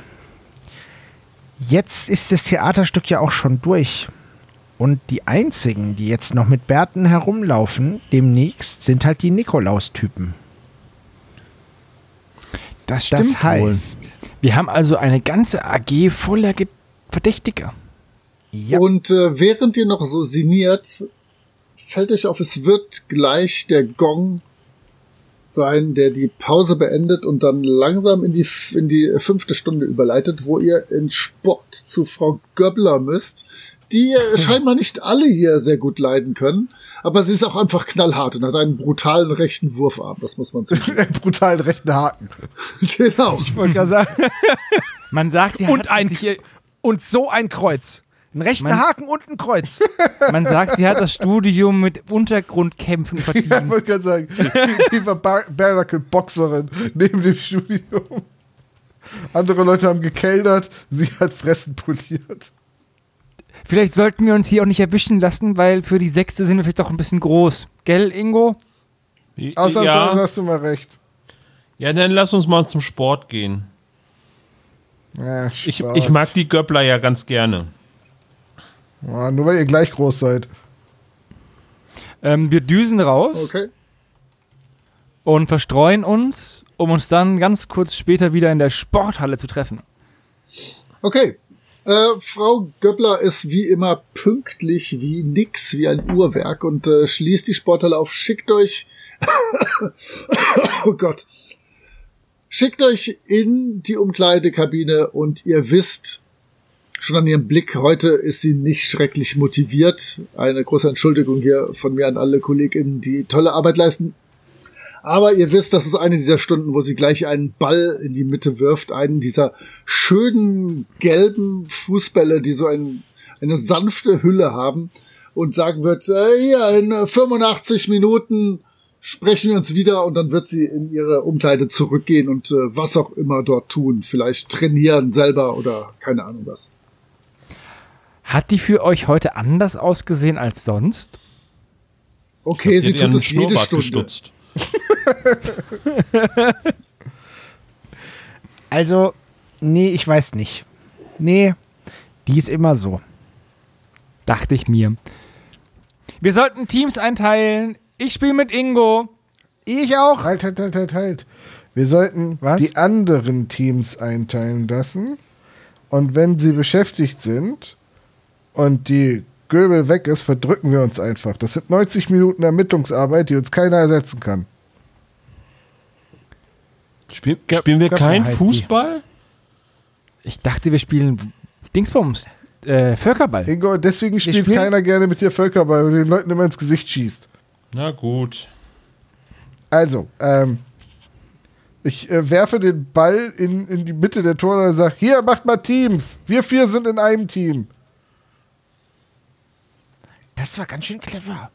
Jetzt ist das Theaterstück ja auch schon durch. Und die einzigen, die jetzt noch mit Bärten herumlaufen, demnächst, sind halt die Nikolaus-Typen. Das stimmt Das heißt, Wir haben also eine ganze AG voller Ge Verdächtiger. ja, Und äh, während ihr noch so sinniert, fällt euch auf, es wird gleich der Gong sein, der die Pause beendet und dann langsam in die, in die fünfte Stunde überleitet, wo ihr in Sport zu Frau Göbbler müsst, die scheinbar nicht alle hier sehr gut leiden können, aber sie ist auch einfach knallhart und hat einen brutalen rechten Wurfarm, das muss man sagen. einen brutalen rechten Haken. genau. ich wollte gerade sagen. Man sagt, sie Und hat ein- sich ihr, Und so ein Kreuz. Ein rechten Man- Haken und ein Kreuz. man sagt, sie hat das Studium mit Untergrundkämpfen Ja, verdient. ich wollte gerade sagen, die, die war Bar Barnacle-Boxerin neben dem Studium. Andere Leute haben gekeldert, sie hat Fressen poliert. Vielleicht sollten wir uns hier auch nicht erwischen lassen, weil für die Sechste sind wir vielleicht doch ein bisschen groß. Gell, Ingo? Ausnahmsweise ja, hast du mal recht. ja, dann lass uns mal zum Sport gehen. Ja, Ich, Spaß. ich mag die Göppler ja ganz gerne. Ja, nur weil ihr gleich groß seid. Ähm, wir düsen raus Okay. und verstreuen uns, um uns dann ganz kurz später wieder in der Sporthalle zu treffen. Okay. Äh, Frau Göppler ist wie immer pünktlich wie nix, wie ein Uhrwerk und äh, schließt die Sporthalle auf. Schickt euch, oh Gott, schickt euch in die Umkleidekabine und ihr wisst schon an ihrem Blick, heute ist sie nicht schrecklich motiviert. Eine große Entschuldigung hier von mir an alle KollegInnen, die tolle Arbeit leisten. Aber ihr wisst, das ist eine dieser Stunden, wo sie gleich einen Ball in die Mitte wirft, einen dieser schönen gelben Fußbälle, die so ein, eine sanfte Hülle haben und sagen wird, äh, hier in 85 Minuten sprechen wir uns wieder und dann wird sie in ihre Umkleide zurückgehen und äh, was auch immer dort tun, vielleicht trainieren selber oder keine Ahnung was. Hat die für euch heute anders ausgesehen als sonst? Okay, sie tut es jede Stunde. gestutzt. Also, nee, ich weiß nicht. Nee, die ist immer so. Dachte ich mir. Wir sollten Teams einteilen. Ich spiele mit Ingo. Ich auch. Halt, halt, halt, halt, halt. Wir sollten Was? die anderen Teams einteilen lassen. Und wenn sie beschäftigt sind und die Göbel weg ist, verdrücken wir uns einfach. Das sind 90 Minuten Ermittlungsarbeit, die uns keiner ersetzen kann. Spiel, spielen wir keinen heißt die. Fußball? Ich dachte, wir spielen Dingsbums. Äh, Völkerball. Ingo, deswegen spielt spielen- keiner gerne mit dir Völkerball, weil du den Leuten immer ins Gesicht schießt. Na gut. Also, ähm, ich äh, werfe den Ball in, in die Mitte der Tore und sage, hier, macht mal Teams. Wir vier sind in einem Team. Das war ganz schön clever.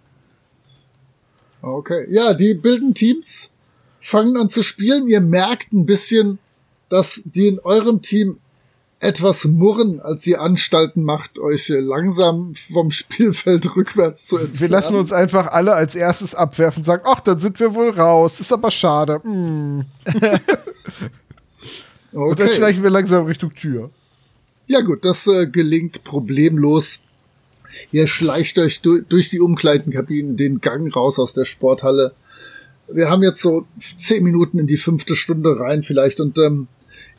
Okay. Ja, die bilden Teams, fangen an zu spielen. Ihr merkt ein bisschen, dass die in eurem Team etwas murren, als ihr Anstalten macht, euch langsam vom Spielfeld rückwärts zu entfernen. Wir lassen uns einfach alle als erstes abwerfen und sagen, ach, dann sind wir wohl raus. Ist aber schade. Hm. Und dann Okay. schleichen wir langsam Richtung Tür. Ja gut, das äh, gelingt problemlos. Ihr schleicht euch du durch die Umkleidenkabinen den Gang raus aus der Sporthalle. Wir haben jetzt so zehn Minuten in die fünfte Stunde rein vielleicht und ähm,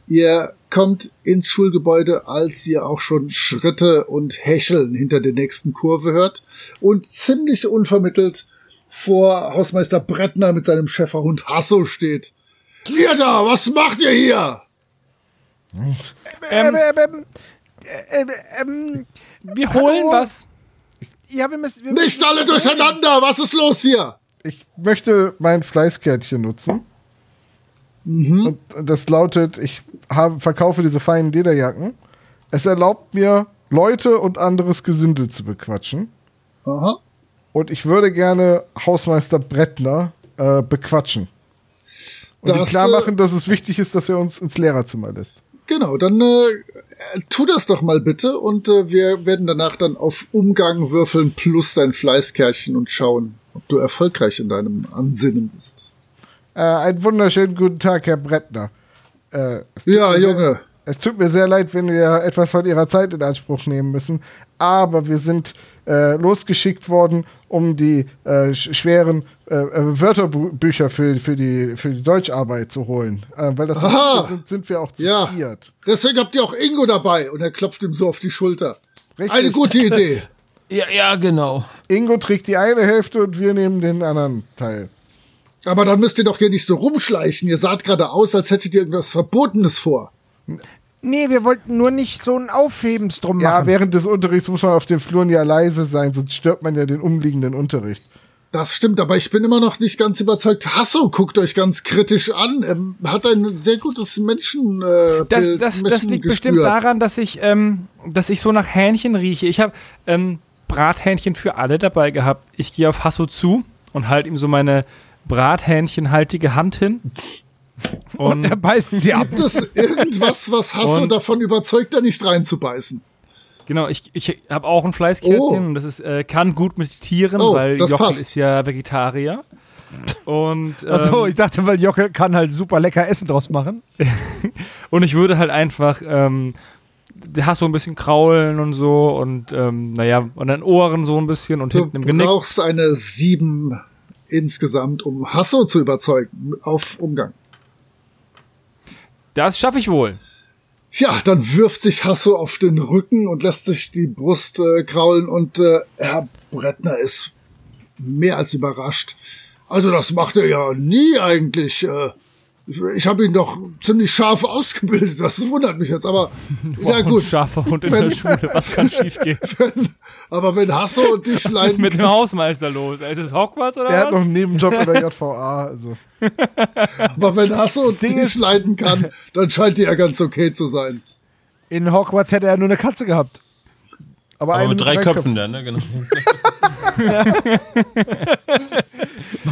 ihr kommt ins Schulgebäude, als ihr auch schon Schritte und Häscheln hinter der nächsten Kurve hört und ziemlich unvermittelt vor Hausmeister Brettner mit seinem Schäferhund Hasso steht. Ihr da, was macht ihr hier? Ähm, ähm, ähm, ähm, Wir holen Hallo? was. Ja, wir müssen. Wir Nicht müssen- alle durcheinander, was ist los hier? Ich möchte mein Fleißkärtchen nutzen. Und das lautet, ich habe, verkaufe diese feinen Lederjacken. Es erlaubt mir, Leute und anderes Gesindel zu bequatschen. Aha. Und ich würde gerne Hausmeister Brettner äh, bequatschen. Und ihm Das, klar äh, machen, dass es wichtig ist, dass er uns ins Lehrerzimmer lässt. Genau, dann äh, tu das doch mal bitte und äh, wir werden danach dann auf Umgang würfeln plus dein Fleißkärchen und schauen, ob du erfolgreich in deinem Ansinnen bist. Äh, einen wunderschönen guten Tag, Herr Brettner. Äh, Ja, mir sehr- Junge. Es tut mir sehr leid, wenn wir etwas von Ihrer Zeit in Anspruch nehmen müssen, aber wir sind äh, losgeschickt worden, um die äh, sch schweren äh, äh, Wörterbücher für, für, die, für die Deutscharbeit zu holen. Äh, weil das sind, sind wir auch zu Ja. viert. Deswegen habt ihr auch Ingo dabei und er klopft ihm so auf die Schulter. Richtig. Eine gute Idee. Ja, ja, genau. Ingo trägt die eine Hälfte und wir nehmen den anderen Teil. Aber dann müsst ihr doch hier nicht so rumschleichen. Ihr saht gerade aus, als hättet ihr irgendwas Verbotenes vor. Nee, wir wollten nur nicht so ein Aufhebens drum Ja, machen. während des Unterrichts muss man auf den Fluren ja leise sein, sonst stört man ja den umliegenden Unterricht. Das stimmt, aber ich bin immer noch nicht ganz überzeugt. Hasso guckt euch ganz kritisch an. Ähm, hat ein sehr gutes Menschen. Äh, Das, das, das liegt bestimmt daran, dass ich, ähm, dass ich so nach Hähnchen rieche. Ich habe ähm, Brathähnchen für alle dabei gehabt. Ich gehe auf Hasso zu und halte ihm so meine Brathähnchenhaltige Hand hin. Und, er beißt sie ab. Gibt es irgendwas, was Hasso Und- davon überzeugt, da nicht reinzubeißen? Genau, ich, ich habe auch ein Fleißkärtchen Oh. und das ist, äh, kann gut mit Tieren, Oh, weil Jochel passt. ist ja Vegetarier. Und, ähm, Achso, ich dachte, weil Jockel kann halt super lecker Essen draus machen. Und ich würde halt einfach, ähm, der Hasso ein bisschen kraulen und so und, ähm, naja, und dann Ohren so ein bisschen und Du hinten im Genick. brauchst eine sieben insgesamt, um Hasso zu überzeugen auf Umgang. Das schaffe ich wohl. Ja, dann wirft sich Hasso auf den Rücken und lässt sich die Brust äh, kraulen und äh, Herr Brettner ist mehr als überrascht. Also das macht er ja nie eigentlich. Äh, ich ich habe ihn doch ziemlich scharf ausgebildet. Das wundert mich jetzt, aber ja Ein gut. scharfer Hund in Wenn- der Schule. Was kann schiefgehen? Aber wenn Hasso und dich Was ist leiden, mit dem Hausmeister los? Ist es Hogwarts oder Er hat noch was? einen Nebenjob bei der JVA. Also. aber wenn Hasso und Ding dich ist- leiden kann, dann scheint die ja ganz okay zu sein. In Hogwarts hätte er nur eine Katze gehabt. Aber, Aber mit drei Köpfen dann, ne? Genau.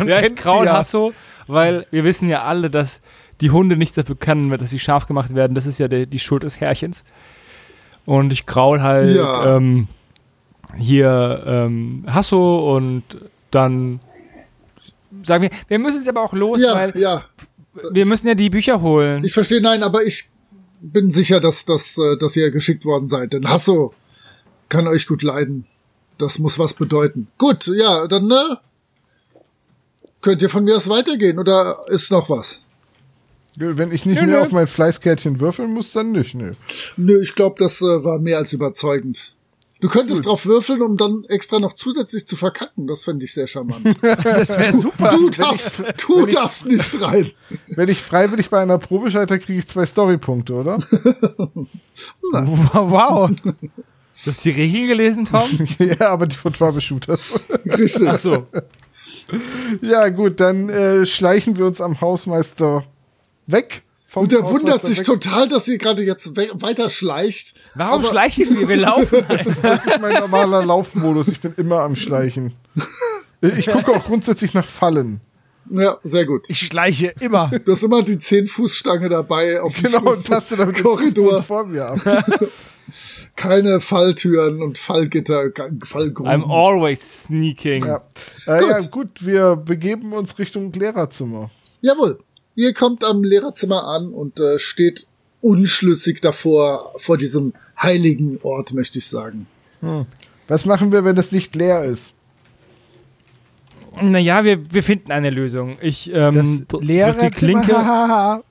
Ja, ich kennt sie kraul ja. Hasso, weil wir wissen ja alle, dass die Hunde nichts dafür können, dass sie scharf gemacht werden. Das ist ja der, die Schuld des Herrchens. Und ich kraul halt Ja. ähm, hier ähm, Hasso und dann sagen wir, wir müssen jetzt aber auch los, Ja, weil ja. wir müssen ja die Bücher holen. Ich verstehe, nein, aber ich bin sicher, dass, dass, äh, dass ihr geschickt worden seid. Denn Hasso kann euch gut leiden. Das muss was bedeuten. Gut, ja, dann ne, könnt ihr von mir aus weitergehen oder ist noch was? Wenn ich nicht Nö, mehr nö. auf mein Fleißkärtchen würfeln muss, dann nicht. Nee. Nö, ich glaube, das äh, war mehr als überzeugend. Du könntest drauf würfeln, um dann extra noch zusätzlich zu verkacken. Das fände ich sehr charmant. Das wäre super. Du darfst, du darfst nicht rein. Wenn ich freiwillig bei einer Probe scheitere, kriege ich zwei Storypunkte, oder? Wow. Du hast die Regeln gelesen, Tom? ja, aber die von Troubleshooters. Richtig. Ach so. ja, gut, dann äh, schleichen wir uns am Hausmeister weg. Und er Hausmeister wundert sich weg. total, dass ihr gerade jetzt we weiter schleicht. Warum Aber- schleichen wir? Wir laufen. Das ist, das ist mein normaler Laufmodus. Ich bin immer am Schleichen. Ich gucke auch grundsätzlich nach Fallen. Ja, sehr gut. Ich schleiche immer. Du hast immer die 10-Fuß-Stange dabei auf dem Genau, und taste damit Korridor. Vor mir ab. Keine Falltüren und Fallgitter, Fallgruben. I'm always sneaking. Ja. Äh, ja, Gut. gut, wir begeben uns Richtung Lehrerzimmer. Jawohl. Ihr kommt am Lehrerzimmer an und äh, steht unschlüssig davor, vor diesem heiligen Ort, möchte ich sagen. Was machen wir, wenn das Licht leer ist? Naja, wir, wir finden eine Lösung. Ich ähm, Das dr- drück die Lehrerzimmer. Klinke,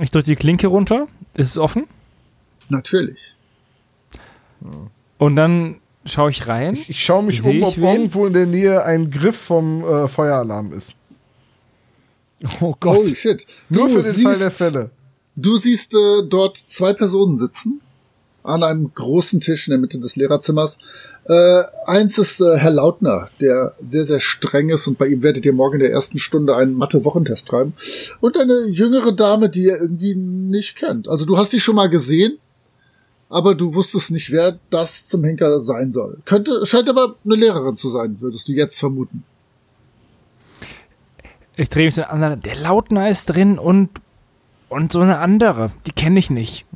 ich drück die Klinke runter. Ist es offen? Natürlich. Und dann schaue ich rein. Ich schaue mich um, ich ob wen? irgendwo in der Nähe ein Griff vom äh, Feueralarm ist. Oh Gott. Holy shit. Nur Du für den Fall der siehst- Fälle. Du siehst äh, dort zwei Personen sitzen an einem großen Tisch in der Mitte des Lehrerzimmers. Äh, eins ist äh, Herr Lautner, der sehr, sehr streng ist und bei ihm werdet ihr morgen in der ersten Stunde einen Mathe-Wochentest schreiben. Und eine jüngere Dame, die ihr irgendwie nicht kennt. Also du hast die schon mal gesehen, aber du wusstest nicht, wer das zum Henker sein soll. Könnte, scheint aber eine Lehrerin zu sein, würdest du jetzt vermuten. Ich drehe mich zu den anderen. Der Lautner ist drin und, und so eine andere. Die kenne ich nicht.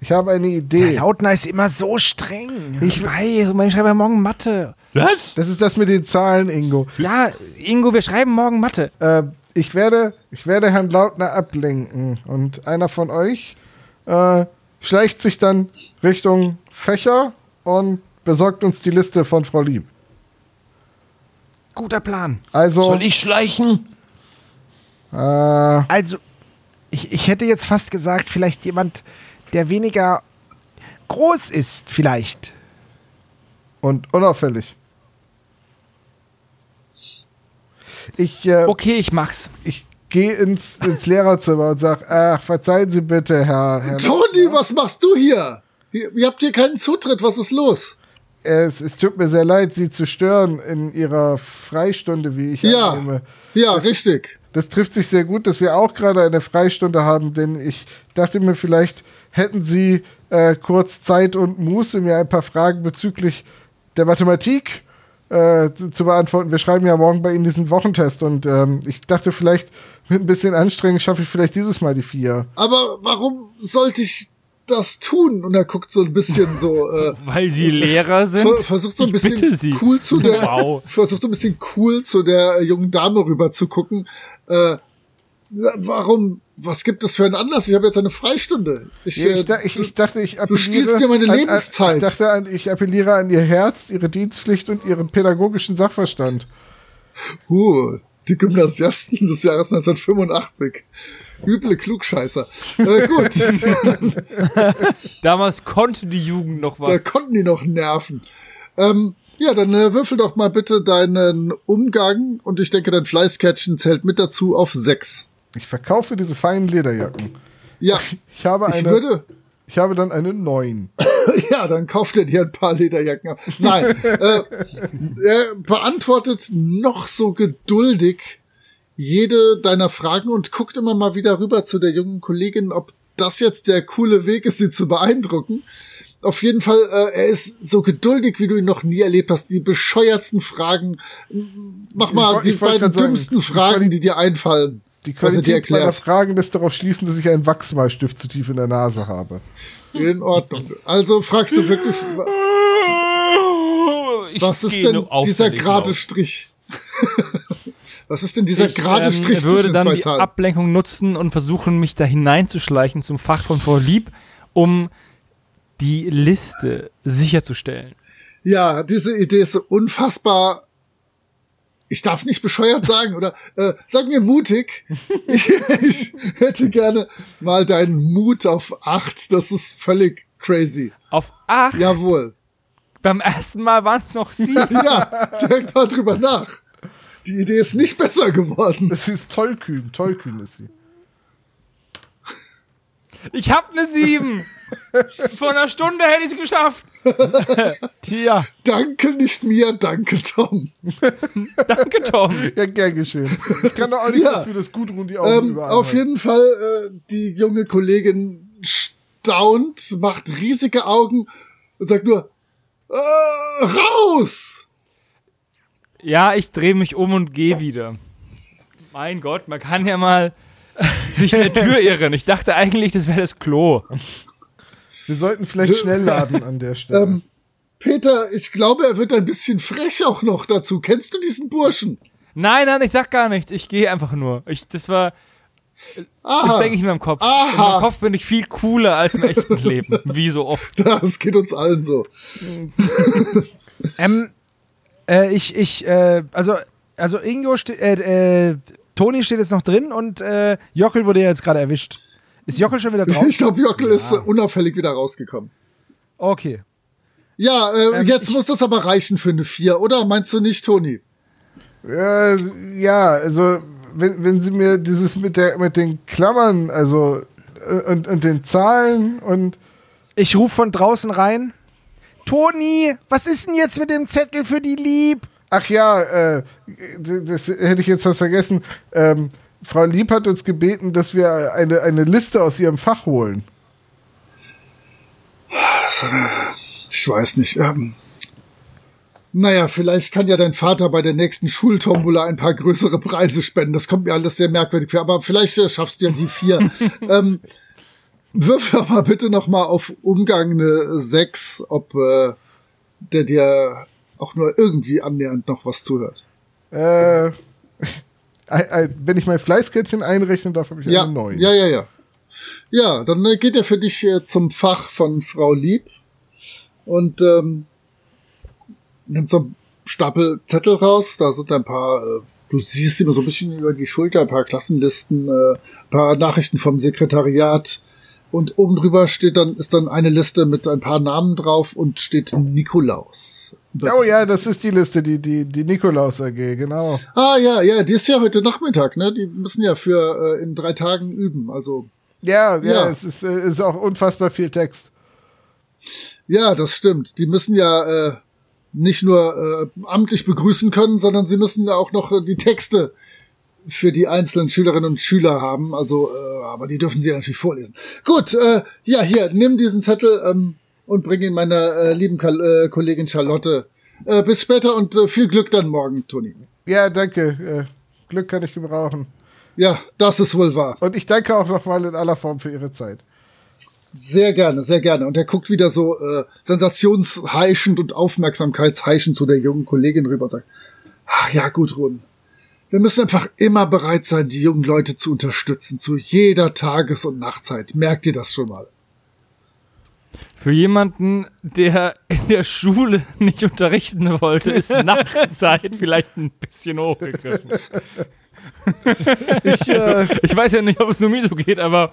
Ich habe eine Der Idee. Lautner ist immer so streng. Ich weiß, ich schreibe ja morgen Mathe. Was? Das ist das mit den Zahlen, Ingo. Ja, Ingo, wir schreiben morgen Mathe. Äh, ich, werde, ich werde Herrn Lautner ablenken und einer von euch äh, schleicht sich dann Richtung Fächer und besorgt uns die Liste von Frau Lieb. Guter Plan. Also, Soll ich schleichen? äh, Also, ich, ich hätte jetzt fast gesagt, vielleicht jemand, der weniger groß ist, vielleicht. und unauffällig. Ich, äh, Okay, ich mach's. ich gehe ins, ins Lehrerzimmer und sage, ach, verzeihen Sie bitte, Herr. Herr Toni, was machst du hier? Ihr, ihr habt hier keinen Zutritt, was ist los? es, es tut mir sehr leid, Sie zu stören in Ihrer Freistunde, wie ich Ja. annehme. Ja, Das- richtig. Das trifft sich sehr gut, dass wir auch gerade eine Freistunde haben, denn ich dachte mir, vielleicht hätten Sie äh, kurz Zeit und Muße, mir ein paar Fragen bezüglich der Mathematik äh, zu, zu beantworten. Wir schreiben ja morgen bei Ihnen diesen Wochentest und ähm, ich dachte, vielleicht mit ein bisschen Anstrengung schaffe ich vielleicht dieses Mal die vier. Aber warum sollte ich das tun? Und er guckt so ein bisschen so, äh, Weil sie Lehrer sind. ver versucht so ein bisschen Sie. cool zu der, Wow. versucht so ein bisschen cool zu der äh, jungen Dame rüber zu gucken. Äh, warum? Was gibt es für einen Anlass? Ich habe jetzt eine Freistunde. Ich, Ja, äh, ich, da, ich, ich dachte, ich appelliere. du stiehlst dir meine an- an- Lebenszeit. Ich dachte, an, ich appelliere an Ihr Herz, Ihre Dienstpflicht und Ihren pädagogischen Sachverstand. uh, die Gymnasiasten des Jahres 1985. Üble Klugscheißer. Äh, gut, Damals konnte die Jugend noch da was. konnten die noch nerven. Ähm, ja, dann äh, würfel doch mal bitte deinen Umgang und ich denke, dein Fleißcatchen zählt mit dazu auf sechs. Ich verkaufe diese feinen Lederjacken. Ja, Ich habe ich eine. würde, Ich habe dann eine 9. Ja, dann kauft er dir ein paar Lederjacken ab. Nein, äh, er beantwortet noch so geduldig jede deiner Fragen und guckt immer mal wieder rüber zu der jungen Kollegin, ob das jetzt der coole Weg ist, sie zu beeindrucken. Auf jeden Fall, äh, er ist so geduldig, wie du ihn noch nie erlebt hast. Die bescheuertsten Fragen. Mach mal woll- die ich beiden sagen, dümmsten die Fragen, die dir einfallen. Die Qualität meiner erklärt. Fragen lässt darauf schließen, dass ich einen Wachsmalstift zu tief in der Nase habe. In Ordnung. Also fragst du wirklich, Ich Was ist denn dieser gerade. Strich? Was ist denn dieser Ich gerade ähm, Strich würde zwischen dann zwei die Zahlen? Ablenkung nutzen und versuchen, mich da hineinzuschleichen zum Fach von Frau Lieb, um die Liste sicherzustellen. Ja, diese Idee ist so unfassbar. Ich darf nicht bescheuert sagen, oder äh, sag mir mutig. Ich, ich hätte gerne mal deinen Mut auf acht. Das ist völlig crazy. Auf 8, Jawohl. beim ersten Mal waren es noch sieben. Ja, denk mal drüber nach. Die Idee ist nicht besser geworden. Das ist tollkühn, tollkühn ist sie. Ich hab eine 7. Vor einer Stunde hätte ich es geschafft. Tja, Danke nicht mir, danke Tom. Danke, Tom. Ja, gern geschehen. Ich kann doch auch nicht Ja. dafür, dass Gudrun die Augen Ähm, überall auf jeden Fall, äh, die junge Kollegin staunt, macht riesige Augen und sagt nur, äh, raus! Ja, ich drehe mich um und gehe wieder. Mein Gott, man kann ja mal sich in der Tür irren. Ich dachte eigentlich, das wäre das Klo. Wir sollten vielleicht schnell laden an der Stelle. Ähm, Peter, ich glaube, er wird ein bisschen frech auch noch dazu. Kennst du diesen Burschen? Nein, nein, ich sag gar nichts. Ich gehe einfach nur. Ich, das war, das Aha, denke ich mir im Kopf. Aha. In meinem Kopf bin ich viel cooler als im echten Leben. Wie so oft. das geht uns allen so. ähm, äh, ich, ich, äh, also, also Ingo, äh, äh, Toni steht jetzt noch drin und äh, Jockel wurde ja jetzt gerade erwischt. Ist Jockel schon wieder drauf? Ich glaube, Jockel ist äh, unauffällig wieder rausgekommen. Okay. Ja, äh, Ähm, jetzt muss das aber reichen für eine 4, oder? Meinst du nicht, Toni? Äh, ja, also wenn, wenn sie mir dieses mit der mit den Klammern, also äh, und, und den Zahlen und Ich rufe von draußen rein. Toni, was ist denn jetzt mit dem Zettel für die Lieb? Ach ja, äh, das hätte ich jetzt was vergessen. Ähm, Frau Lieb hat uns gebeten, dass wir eine, eine Liste aus ihrem Fach holen. ich weiß nicht. Ähm, naja, vielleicht kann ja dein Vater bei der nächsten Schultombola ein paar größere Preise spenden. Das kommt mir alles sehr merkwürdig vor, aber vielleicht äh, schaffst du ja die vier. ähm, würfel aber bitte noch mal auf Umgang eine 6, ob äh, der dir auch nur irgendwie annähernd noch was zuhört. Äh, wenn ich mein Fleißkärtchen einrechnen darf, habe ich Ja, eine 9. ja, ja, ja. Ja, dann äh, geht er für dich äh, zum Fach von Frau Lieb und ähm, nimmt so einen Stapel Zettel raus. Da sind ein paar, äh, du siehst immer so ein bisschen über die Schulter, ein paar Klassenlisten, äh, ein paar Nachrichten vom Sekretariat. Und oben drüber steht dann, ist dann eine Liste mit ein paar Namen drauf und steht Nikolaus. Oh ja, das ist die Liste, die, die, die Nikolaus AG, genau. Ah ja, ja, die ist ja heute Nachmittag, ne? Die müssen ja für äh, in drei Tagen üben. Also Ja, ja, Ja. es ist, äh, ist auch unfassbar viel Text. Ja, das stimmt. Die müssen ja äh, nicht nur äh, amtlich begrüßen können, sondern sie müssen ja auch noch äh, die Texte für die einzelnen Schülerinnen und Schüler haben. Also, äh, aber die dürfen sie ja natürlich vorlesen. Gut, äh, ja, hier, nimm diesen Zettel ähm, und bring ihn meiner äh, lieben Kal äh, Kollegin Charlotte. Äh, bis später und äh, viel Glück dann morgen, Toni. Ja, danke. Äh, Glück kann ich gebrauchen. Ja, das ist wohl wahr. Und ich danke auch nochmal in aller Form für Ihre Zeit. Sehr gerne, sehr gerne. Und er guckt wieder so äh, sensationsheischend und aufmerksamkeitsheischend zu der jungen Kollegin rüber und sagt, ach ja, Gudrun, wir müssen einfach immer bereit sein, die jungen Leute zu unterstützen, zu jeder Tages- und Nachtzeit. Merkt ihr das schon mal? Für jemanden, der in der Schule nicht unterrichten wollte, ist Nachtzeit vielleicht ein bisschen hochgegriffen. Ich, äh, Ich weiß ja nicht, ob es nur mir so geht, aber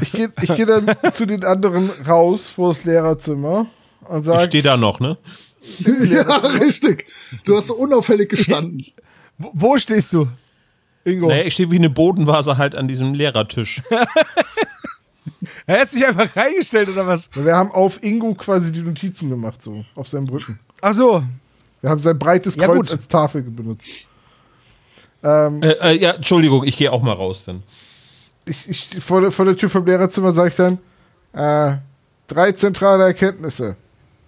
ich gehe ich geh dann zu den anderen raus vor das Lehrerzimmer und Ich sage, stehe da noch, ne? Ja, richtig. Du hast so unauffällig gestanden. Wo, wo stehst du? Ingo, Nee, ich stehe wie eine Bodenvase halt an diesem Lehrertisch. Er hast dich einfach reingestellt oder was? wir haben auf Ingo quasi die Notizen gemacht, so, auf seinem Rücken. Ach so. Wir haben sein breites Ja, Kreuz gut. als Tafel benutzt. Ähm, Äh, äh, ja, Entschuldigung, ich gehe auch mal raus dann. ich, ich, vor, der, vor der Tür vom Lehrerzimmer sage ich dann, äh, drei zentrale Erkenntnisse.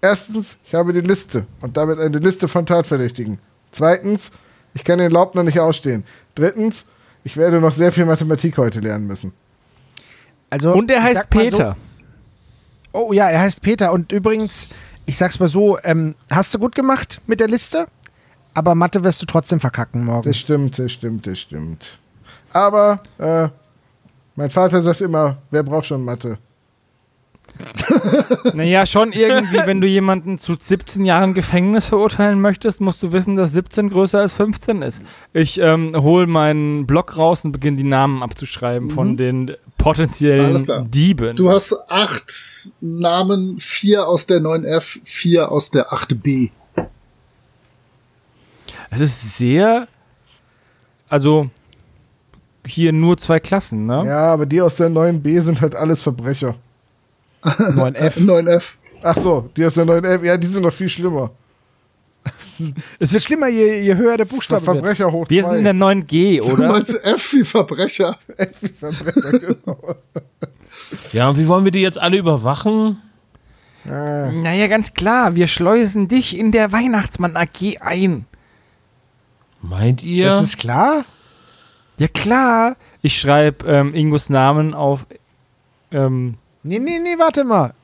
Erstens, ich habe die Liste und damit eine Liste von Tatverdächtigen. Zweitens, ich kann den Laubner nicht ausstehen. Drittens, ich werde noch sehr viel Mathematik heute lernen müssen. Also, und er heißt mal so- Peter. oh ja, er heißt Peter. Und übrigens, ich sag's mal so, ähm, hast du gut gemacht mit der Liste? Aber Mathe wirst du trotzdem verkacken morgen. Das stimmt, das stimmt, das stimmt. Aber, äh, mein Vater sagt immer, wer braucht schon Mathe? Naja, schon irgendwie, wenn du jemanden zu 17 Jahren Gefängnis verurteilen möchtest, musst du wissen, dass 17 größer als 15 ist. Ich ähm, hole meinen Block raus und beginne die Namen abzuschreiben von den potenziellen Alles klar. Dieben. Du hast acht Namen, vier aus der 9F, vier aus der 8B. Es ist sehr, also hier nur zwei Klassen, ne? Ja, aber die aus der 9b sind halt alles Verbrecher. 9F. 9F. Ach so, die aus der 9f, ja, die sind noch viel schlimmer. Es wird schlimmer, je, je höher der Buchstabe wird. Verbrecher hoch Wir zwei. sind in der 9G, Du oder? meinst F wie Verbrecher? Wie Verbrecher, genau. Ja, und wie wollen wir die jetzt alle überwachen? Ah, Naja, ganz klar, wir schleusen dich in der Weihnachtsmann AG ein. Meint ihr? Das ist klar. Ja klar, ich schreibe ähm, Ingos Namen auf. Ähm, Nee, nee, nee, warte mal.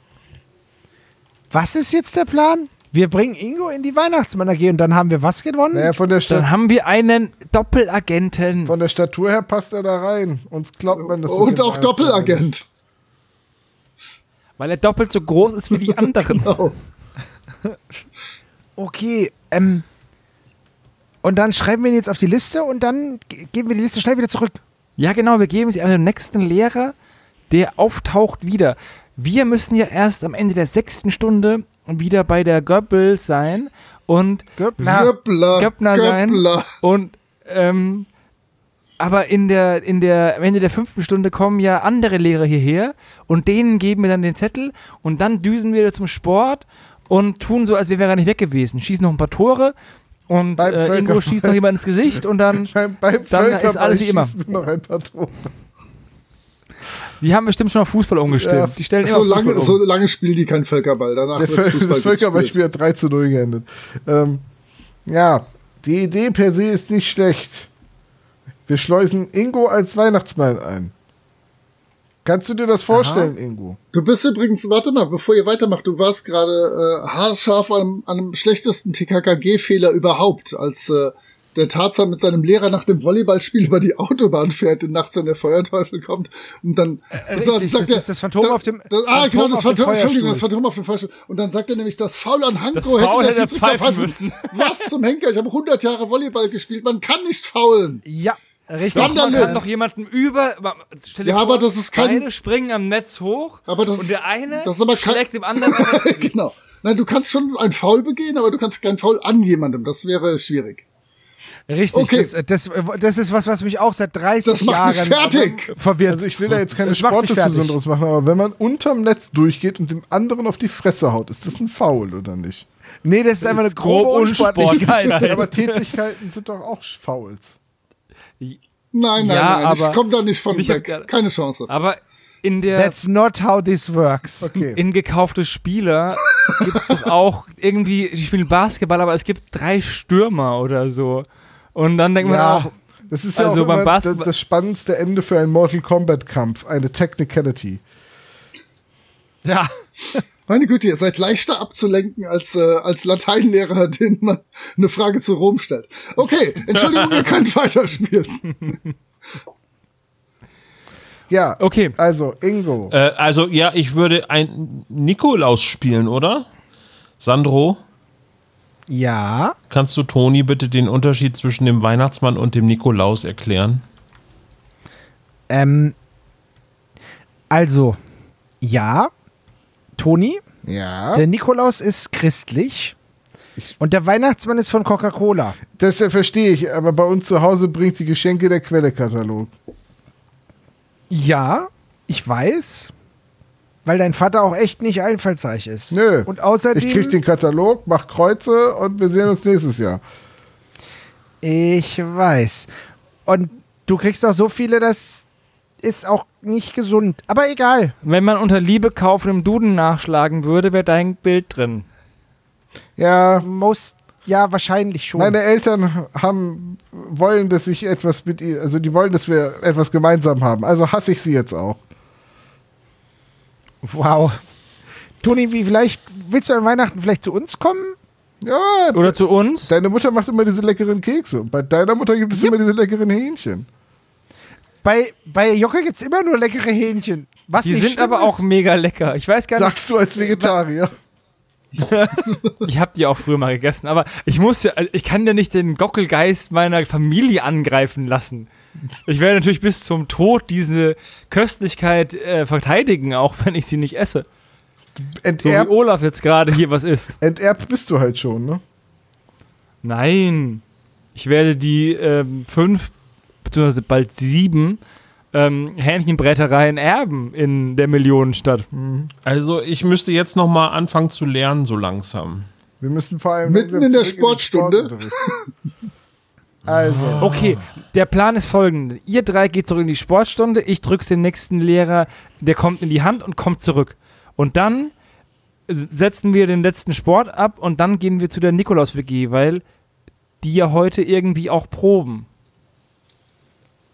Was ist jetzt der Plan? Wir bringen Ingo in die Weihnachtsmann AG und dann haben wir was gewonnen? naja, von der, dann haben wir einen Doppelagenten. von der Statur her passt er da rein. Uns glaubt man das. Und auch. Doppelagent. Weil er doppelt so groß ist wie die anderen. Oh. Okay, ähm. Und dann schreiben wir ihn jetzt auf die Liste und dann ge- geben wir die Liste schnell wieder zurück. Ja, genau, wir geben sie an den nächsten Lehrer, der auftaucht wieder. Wir müssen ja erst am Ende der sechsten Stunde wieder bei der Göbbel sein und Göppner. Göppler. Göppner sein. Göppler. Und ähm, aber in der, in der, am Ende der fünften Stunde kommen ja andere Lehrer hierher und denen geben wir dann den Zettel und dann düsen wir wieder zum Sport und tun so, als wären wir gar nicht weg gewesen. Schießen noch ein paar Tore und äh, Ingo schießt noch jemand ins Gesicht und dann Dann ist alles wie immer. noch ein paar Tore. Die haben bestimmt schon auf Fußball umgestimmt. Ja, die stellen So auf lange, Fußball um. so lange spielen die kein Völkerball. Danach Der wird Fußball das Völkerballspiel hat 3 zu 0 geendet. Ähm, ja, die Idee per se ist nicht schlecht. Wir schleusen Ingo als Weihnachtsmann ein. Kannst du dir das vorstellen, Ingo? Du bist übrigens, warte mal, bevor ihr weitermacht, du warst gerade äh, haarscharf an, an einem schlechtesten TKKG-Fehler überhaupt, als äh, der Tarzan mit seinem Lehrer nach dem Volleyballspiel über die Autobahn fährt und nachts dann der Feuerteufel kommt und dann richtig, das ist das Phantom auf dem- da, ah Phantom genau das Phantom Entschuldigung das Phantom auf dem Feuerstuhl und dann sagt er nämlich das Foul an Hanko hätte der hätte er Schiedsrichter pfeifen pfeifen müssen was zum Henker ich habe 100 Jahre Volleyball gespielt man kann nicht faulen Ja, richtig. Man Skandalös. kann doch jemanden über. Stell dir Ja, aber das ist kein- Beide springen am Netz hoch. Aber das und ist- der eine das ist aber kein- schlägt dem anderen. genau nein du kannst schon ein Foul begehen aber du kannst kein Foul an jemandem das wäre schwierig Richtig, Okay. das, das, das ist was, was mich auch seit 30 Das macht Jahren mich fertig. verwirrt. Also ich will da jetzt keine Das Sportdiskussion draus machen, aber wenn man unterm Netz durchgeht und dem anderen auf die Fresse haut, ist das ein Foul oder nicht? nee, das ist einfach eine ist grob grobe Unsportlichkeit. Unsportlichkeit. aber Tätigkeiten sind doch auch Fouls. nein nein Ja, nein ich aber- komme da nicht von weg keine Chance Aber in der That's not how this works. Okay. in gekaufte Spieler gibt es doch auch irgendwie, die spielen Basketball, aber es gibt drei Stürmer oder so. Und dann denkt man Ja, auch, das ist ja Also auch beim immer Basketball- das, das spannendste Ende für einen Mortal Kombat Kampf, eine Technicality. Ja. Meine Güte, ihr seid leichter abzulenken als, äh, als Lateinlehrer, den man eine Frage zu Rom stellt. Okay, Entschuldigung, ihr könnt weiterspielen. Ja, okay, also Ingo. Äh, also ja, ich würde ein Nikolaus spielen, oder? Sandro, Ja. kannst du Toni bitte den Unterschied zwischen dem Weihnachtsmann und dem Nikolaus erklären? Ähm, also, ja, Toni, ja, der Nikolaus ist christlich und der Weihnachtsmann ist von Coca-Cola. das äh, verstehe ich, aber bei uns zu Hause bringt die Geschenke der Quellekatalog. Ja, ich weiß, weil dein Vater auch echt nicht einfallsreich ist. Nö. Und außerdem, Ich krieg den Katalog, mach Kreuze und wir sehen uns nächstes Jahr. ich weiß. Und du kriegst auch so viele, das ist auch nicht gesund. Aber egal. wenn man unter Liebe kaufen im Duden nachschlagen würde, wäre dein Bild drin. Ja, Most, ja, wahrscheinlich schon. meine Eltern haben, wollen, dass ich etwas mit ihr, also die wollen, dass wir etwas gemeinsam haben. Also hasse ich sie jetzt auch. wow. Toni, wie vielleicht willst du an Weihnachten vielleicht zu uns kommen? Ja, Oder zu uns? deine Mutter macht immer diese leckeren Kekse. Und bei deiner Mutter gibt es Ja. immer diese leckeren Hähnchen. Bei, bei Jocke gibt es immer nur leckere Hähnchen. Was Die nicht sind aber auch ist. mega lecker. Ich weiß gar nicht, Sagst du als Vegetarier. Ich habe die auch früher mal gegessen, aber ich muss ja, ich kann ja nicht den Gockelgeist meiner Familie angreifen lassen. Ich werde natürlich bis zum Tod diese Köstlichkeit äh, verteidigen, auch wenn ich sie nicht esse. So wie Enterbt, Olaf jetzt gerade hier was isst. enterbt bist du halt schon, ne? Nein. Ich werde die ähm, fünf, beziehungsweise bald sieben ähm, Hähnchenbrettereien erben in der Millionenstadt. Also ich müsste jetzt noch mal anfangen zu lernen, so langsam. Wir müssen vor allem Mitten in der den Sportstunde? Sportunterricht. Also, Okay, der Plan ist folgende. Ihr drei geht zurück in die Sportstunde, ich drück's dem nächsten Lehrer, der kommt in die Hand und kommt zurück. Und dann setzen wir den letzten Sport ab und dann gehen wir zu der Nikolaus-WG, weil die ja heute irgendwie auch proben.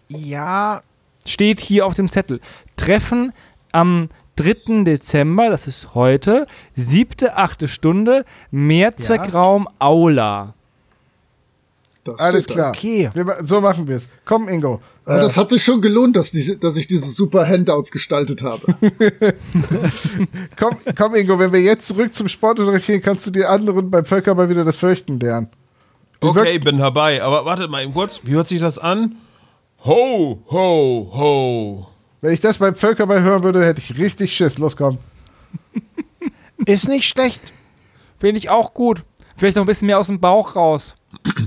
Ja, Steht hier auf dem Zettel. Treffen am 3. Dezember, das ist heute, siebte, achte Stunde, Mehrzweckraum Aula. Das alles klar. okay. Wir, so machen wir es. Komm, Ingo. Äh, das hat sich schon gelohnt, dass, die, dass ich diese super Handouts gestaltet habe. komm, komm, Ingo, wenn wir jetzt zurück zum Sportunterricht gehen, kannst du die anderen beim Völkerball wieder das Fürchten lernen. Okay, bin dabei. Aber wartet mal eben kurz. Wie hört sich das an? Ho, ho, ho. Wenn ich das beim Völkerball hören würde, hätte ich richtig Schiss. Los, komm. Ist nicht schlecht. Finde ich auch gut. Vielleicht noch ein bisschen mehr aus dem Bauch raus.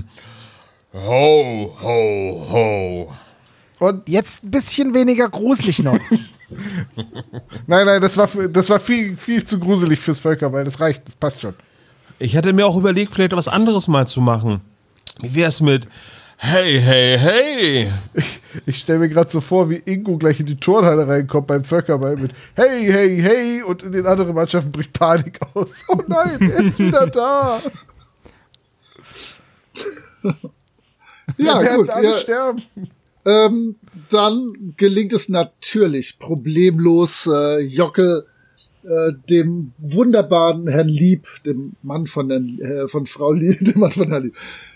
Ho, ho, ho. Und Jetzt ein bisschen weniger gruselig noch. nein, nein, das war, das war viel, viel zu gruselig fürs Völkerball. Das reicht, das passt schon. Ich hatte mir auch überlegt, vielleicht was anderes mal zu machen. Wie wäre es mit Hey, hey, hey. Ich stelle mir gerade so vor, wie Ingo gleich in die Turnhalle reinkommt beim Völkerball mit Hey, hey, hey und in den anderen Mannschaften bricht Panik aus. Oh nein, er ist wieder da. Ja, Wir gut. alle Ja, sterben. ähm, dann gelingt es natürlich problemlos äh, Jocke äh, dem wunderbaren Herrn Lieb, dem Mann von, Herrn, äh, von Frau Lieb, dem Mann von Herrn Lieb.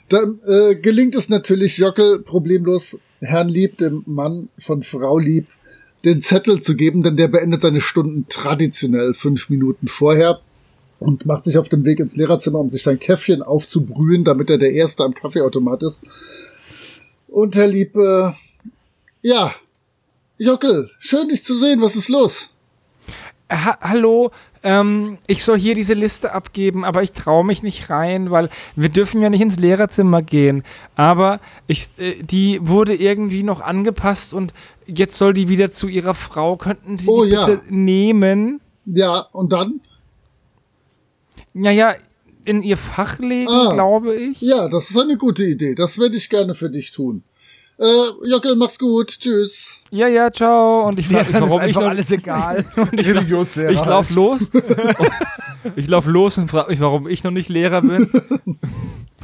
Dann äh, gelingt es natürlich Jockel problemlos Herrn Lieb, dem Mann von Frau Lieb, den Zettel zu geben, denn der beendet seine Stunden traditionell fünf Minuten vorher und macht sich auf den Weg ins Lehrerzimmer, um sich sein Käffchen aufzubrühen, damit er der Erste am Kaffeeautomat ist. Und Herr Lieb, äh, ja, Jockel, schön dich zu sehen, was ist los? Ha hallo, ähm, ich soll hier diese Liste abgeben, aber ich traue mich nicht rein, weil wir dürfen ja nicht ins Lehrerzimmer gehen. Aber ich, äh, die wurde irgendwie noch angepasst und jetzt soll die wieder zu ihrer Frau. Könnten Sie Oh, die ja. bitte nehmen? Ja, und dann? Naja, in ihr Fach legen, Ah. glaube ich. Ja, das ist eine gute Idee. Das werde ich gerne für dich tun. Äh, Jockel, mach's gut. Tschüss. Ja, ja, ciao. Und ich frage mich, ist warum ich einfach noch, alles egal. Religionslehrer. Ich lauf los. ich lauf los und frage mich, warum ich noch nicht Lehrer bin.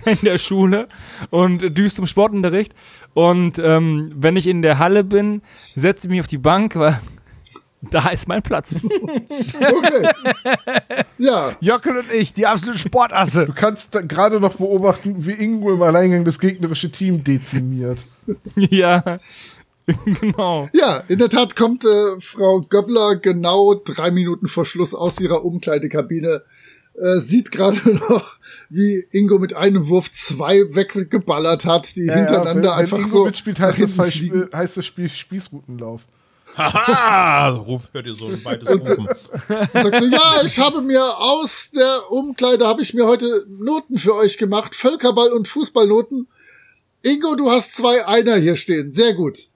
in der Schule und düst im Sportunterricht. Und ähm, wenn ich in der Halle bin, setze ich mich auf die Bank, weil da ist mein Platz. Okay. ja, Jockel und ich, die absoluten Sportasse. Du kannst gerade noch beobachten, wie Ingo im Alleingang das gegnerische Team dezimiert. ja, genau. ja, in der Tat kommt äh, Frau Göbbler genau drei Minuten vor Schluss aus ihrer Umkleidekabine, äh, sieht gerade noch, wie Ingo mit einem Wurf zwei weggeballert hat, die hintereinander wenn, wenn einfach Ingo so mitspielt, heißt das, Fall, fliegen. heißt das Spiel Spießrutenlauf. Haha! Ruf, hört ihr so ein weites Rufen. und sagt so, ja, ich habe mir aus der Umkleide, habe ich mir heute Noten für euch gemacht, Völkerball und Fußballnoten. Ingo, du hast zwei Einer hier stehen, sehr gut.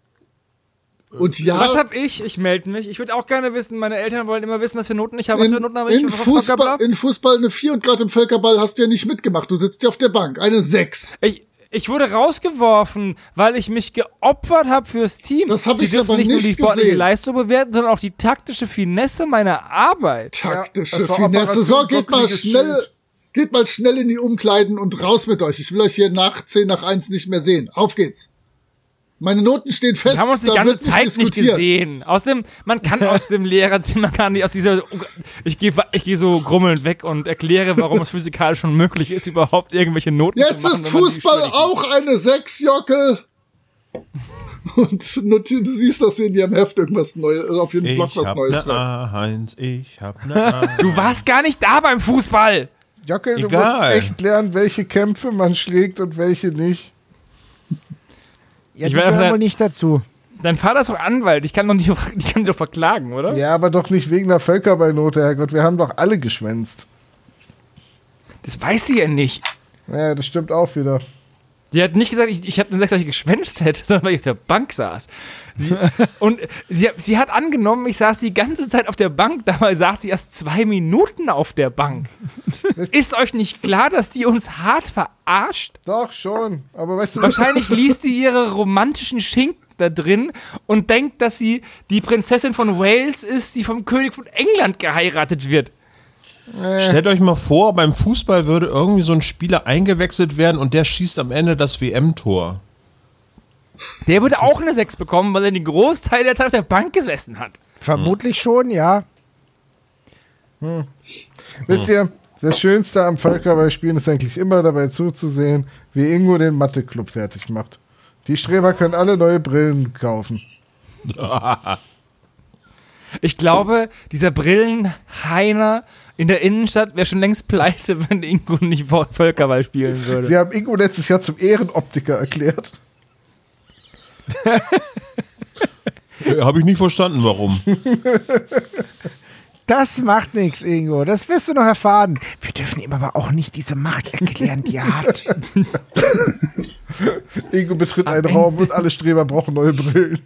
Und ja, Was hab ich? Ich melde mich. Ich würde auch gerne wissen, meine Eltern wollen immer wissen, was für Noten ich habe. Was in, für Noten habe ich? in, Fußball, in Fußball eine 4 und gerade im Völkerball hast du ja nicht mitgemacht. Du sitzt ja auf der Bank. Eine 6. Ich, ich wurde rausgeworfen, weil ich mich geopfert habe fürs Team. Das hab Sie ich dürfen aber nicht nur die nicht sportliche gesehen. Leistung bewerten, sondern auch die taktische Finesse meiner Arbeit. Taktische war Finesse. So, geht mal schnell, geht mal schnell in die Umkleiden und raus mit euch. Ich will euch hier nach 10 nach 1 nicht mehr sehen. Auf geht's. Meine Noten stehen fest. Wir haben uns die ganze nicht Zeit nicht diskutiert. gesehen. Aus dem, man kann aus dem Lehrerzimmer, kann nicht aus dieser, ich gehe ich geh so grummelnd weg und erkläre, warum es physikalisch schon möglich ist, überhaupt irgendwelche Noten Jetzt zu machen. ist man die Fußball auch eine 6, Jockel. Und du siehst das in ihrem Heft irgendwas Neues, also auf jeden Blog Ich was hab Neues. ne schreiben. A1, ich hab ne A. sieht. Du warst gar nicht da beim Fußball. Jockel, du Egal. musst echt lernen, welche Kämpfe man schlägt und welche nicht. Ja, Ich die gehören wohl nicht dazu. Dein Vater ist doch Anwalt. Ich kann doch nicht, ich kann doch verklagen, oder? Ja, aber doch nicht wegen der Völkerballnote, Herrgott. Wir haben doch alle geschwänzt. Das weiß sie ja nicht. Ja, das stimmt auch wieder. Sie hat nicht gesagt, ich, ich habe eine ich geschwänzt hätte, sondern weil ich auf der Bank saß. Sie, und sie, sie hat angenommen, ich saß die ganze Zeit auf der Bank, dabei saß sie erst zwei Minuten auf der Bank. Ist euch nicht klar, dass die uns hart verarscht? Doch, schon. Aber weißt du, Wahrscheinlich liest sie ihre romantischen Schinken da drin und denkt, dass sie die Prinzessin von Wales ist, die vom König von England geheiratet wird. Stellt euch mal vor, beim Fußball würde irgendwie so ein Spieler eingewechselt werden und der schießt am Ende das WM-Tor. Der würde auch eine 6 bekommen, weil er den Großteil der Zeit auf der Bank gesessen hat. Vermutlich schon, ja. wisst ihr, das Schönste am Völkerballspielen ist eigentlich immer dabei zuzusehen, wie Ingo den Mathe-Club fertig macht. Die Streber können alle neue Brillen kaufen. Ich glaube, dieser Brillenheiner in der Innenstadt wäre schon längst pleite, wenn Ingo nicht Völkerball spielen würde. Sie haben Ingo letztes Jahr zum Ehrenoptiker erklärt. Äh, Habe ich nicht verstanden, warum. Das macht nichts, Ingo. Das wirst du noch erfahren. Wir dürfen ihm aber auch nicht diese Macht erklären, die er hat. Ingo betritt einen Ende- Raum und alle Streber brauchen neue Brillen.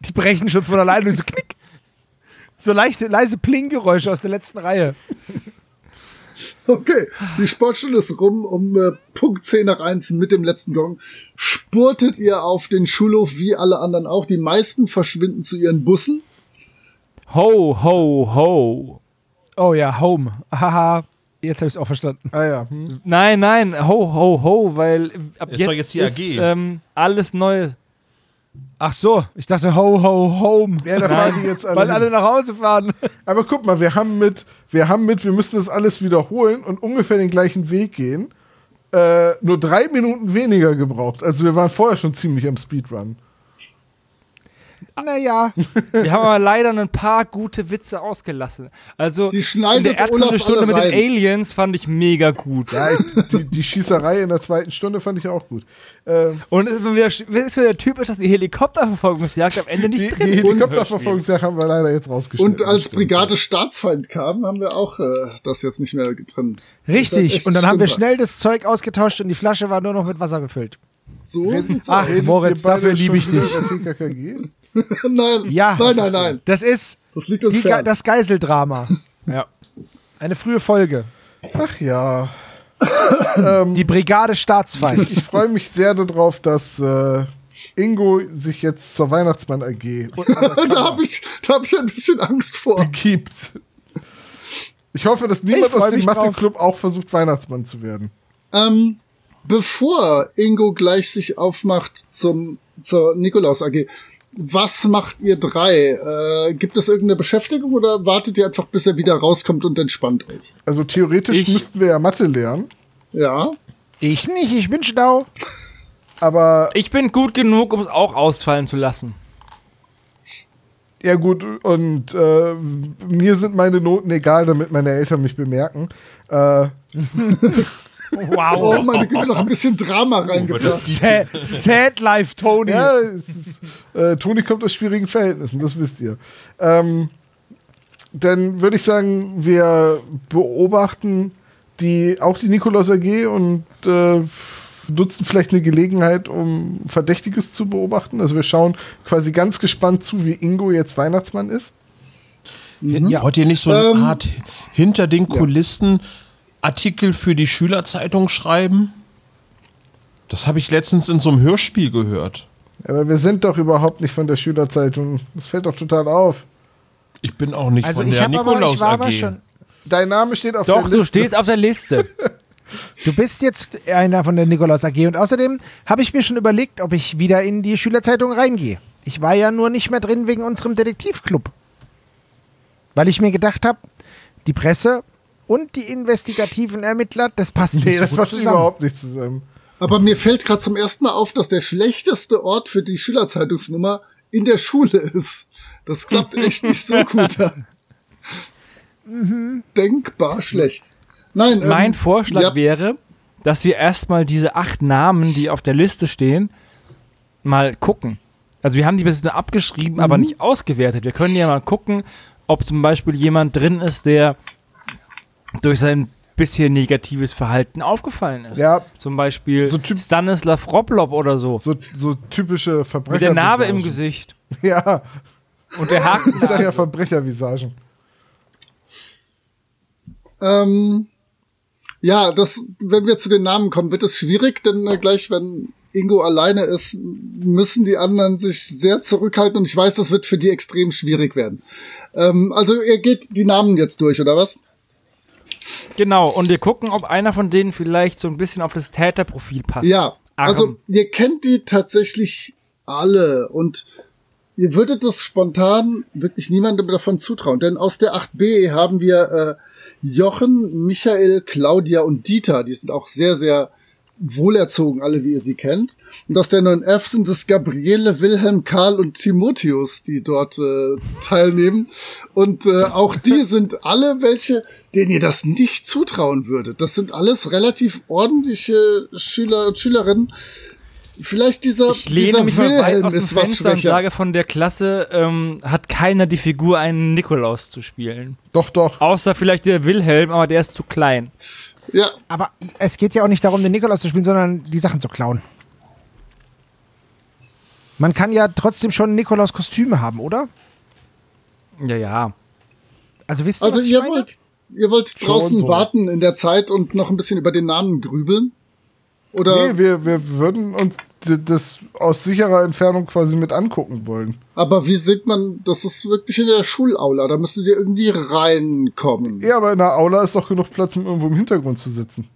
Die brechen schon von alleine durch so knick. So leichte, leise Plinggeräusche aus der letzten Reihe. Okay, die Sportstunde ist rum. Um äh, Punkt 10 nach 1 mit dem letzten Gong spurtet ihr auf den Schulhof wie alle anderen auch. Die meisten verschwinden zu ihren Bussen. Ho, ho, ho. Oh ja, Home. Haha. Jetzt habe ich es auch verstanden. Ah ja. Hm. Nein, nein, ho, ho, ho, weil ab Ist jetzt, jetzt die ist AG. ähm, alles Neues. Ach so, ich dachte ho, ho, home. Ja, da fahren die jetzt alle. Weil alle nach Hause fahren. Aber guck mal, wir haben mit, wir haben mit, wir müssen das alles wiederholen und ungefähr den gleichen Weg gehen. Äh, nur drei Minuten weniger gebraucht. Also wir waren vorher schon ziemlich am Speedrun. Naja, Wir haben aber leider ein paar gute Witze ausgelassen. Also Die schneidet in der Erdkundestunde alle mit den. Aliens fand ich mega gut. Ja, die, die Schießerei in der zweiten Stunde fand ich auch gut. Ähm, Und es ist wieder, ist wieder typisch, dass die Helikopterverfolgungsjagd am Ende nicht die drin die Helikopterverfolgungsjagd haben wir leider jetzt rausgeschnitten. Und als Brigade Staatsfeind kam, haben wir auch äh, das jetzt nicht mehr drin. Das richtig. Und dann haben wir schnell das Zeug ausgetauscht und die Flasche war nur noch mit Wasser gefüllt. So sieht's Ach. Moritz, dafür liebe ich dich. nein, Ja. nein, nein, nein. Das ist Das liegt uns Ge- fern. das Geiseldrama. Ja. Eine frühe Folge. Ach ja. Die Brigade Staatsfeind. Ich freue mich sehr darauf, dass äh, Ingo sich jetzt zur Weihnachtsmann AG da habe ich, da hab ich ein bisschen Angst vor. gibt. Ich hoffe, dass niemand aus dem. Mathe-Club auch versucht, Weihnachtsmann zu werden. Ähm, bevor Ingo gleich sich aufmacht zum, zur Nikolaus AG, was macht ihr drei? Äh, gibt es irgendeine Beschäftigung oder wartet ihr einfach, bis er wieder rauskommt und entspannt euch? Also theoretisch Ich- müssten wir ja Mathe lernen, Ja. Ich nicht, ich bin schlau. aber Ich bin gut genug, um es auch ausfallen zu lassen. ja gut, und äh, mir sind meine Noten egal, damit meine Eltern mich bemerken. Äh, Oh, meine Güte, noch ein bisschen Drama reingebracht. Sad, sad Life Tony. ja, es ist, äh, Toni kommt aus schwierigen Verhältnissen, das wisst ihr. Ähm, dann würde ich sagen, wir beobachten die, auch die Nikolaus AG und äh, nutzen vielleicht eine Gelegenheit, um Verdächtiges zu beobachten. Also wir schauen quasi ganz gespannt zu, wie Ingo jetzt Weihnachtsmann ist. Ja. Wollt ihr nicht so eine Ähm, Art hinter den Kulissen Artikel für die Schülerzeitung schreiben? Das habe ich letztens in so einem Hörspiel gehört. Aber wir sind doch überhaupt nicht von der Schülerzeitung. Das fällt doch total auf. Ich bin auch nicht Also von ich der aber, Nikolaus ich war AG. aber schon. Dein Name steht auf Doch, der du Liste. stehst auf der Liste. Du bist jetzt einer von der Nikolaus AG und außerdem habe ich mir schon überlegt, ob ich wieder in die Schülerzeitung reingehe. Ich war ja nur nicht mehr drin wegen unserem Detektivclub. Weil ich mir gedacht habe, die Presse und die investigativen Ermittler, das passt nicht Nee, das passt zusammen. überhaupt nicht zusammen. Aber mir fällt gerade zum ersten Mal auf, dass der schlechteste Ort für die Schülerzeitungsnummer in der Schule ist. Das klappt echt nicht so gut. Denkbar schlecht. Nein, mein ähm, Vorschlag ja, wäre, dass wir erstmal diese acht Namen, die auf der Liste stehen, mal gucken. Also wir haben die bis jetzt nur abgeschrieben, aber nicht ausgewertet. Wir können ja mal gucken, ob zum Beispiel jemand drin ist, der durch sein bisher negatives Verhalten aufgefallen ist. Ja, Zum Beispiel So Typ- Stanislav Roblop oder so. so, so typische Verbrecher. Mit der Narbe im Gesicht. Ja, Und der Haken. ich sag ja Verbrechervisagen. Ähm, ja, das, wenn wir zu den Namen kommen, wird es schwierig, denn äh, gleich, wenn Ingo alleine ist, müssen die anderen sich sehr zurückhalten und ich weiß, das wird für die extrem schwierig werden. Ähm, also ihr geht die Namen jetzt durch, oder was? Genau, und wir gucken, ob einer von denen vielleicht so ein bisschen auf das Täterprofil passt. Ja, Arm. also ihr kennt die tatsächlich alle und ihr würdet das spontan wirklich niemandem davon zutrauen, denn aus der 8b haben wir äh, Jochen, Michael, Claudia und Dieter, die sind auch sehr, sehr wohlerzogen, alle wie ihr sie kennt. Und aus der 9f sind es Gabriele, Wilhelm, Karl und Timotheus, die dort äh, teilnehmen. Und äh, auch die sind alle welche, denen ihr das nicht zutrauen würdet. Das sind alles relativ ordentliche Schüler und Schülerinnen. Vielleicht dieser, Ich lehne dieser mich Wilhelm aus dem ist was schwächer. sage, von der Klasse ähm, hat keiner die Figur, einen Nikolaus zu spielen. Doch, doch. Außer vielleicht der Wilhelm, aber der ist zu klein. Ja, Aber es geht ja auch nicht darum, den Nikolaus zu spielen, sondern die Sachen zu klauen. Man kann ja trotzdem schon Nikolaus-Kostüme haben, oder? Ja, ja. Also wisst ihr, also was ich ihr meine? wollt, Ihr wollt Schon draußen so. warten in der Zeit und noch ein bisschen über den Namen grübeln? Oder, Nee, wir, wir würden uns das aus sicherer Entfernung quasi mit angucken wollen. Aber wie sieht man, das ist wirklich in der Schulaula, da müsstet ihr irgendwie reinkommen. Ja, aber in der Aula ist doch genug Platz, um irgendwo im Hintergrund zu sitzen.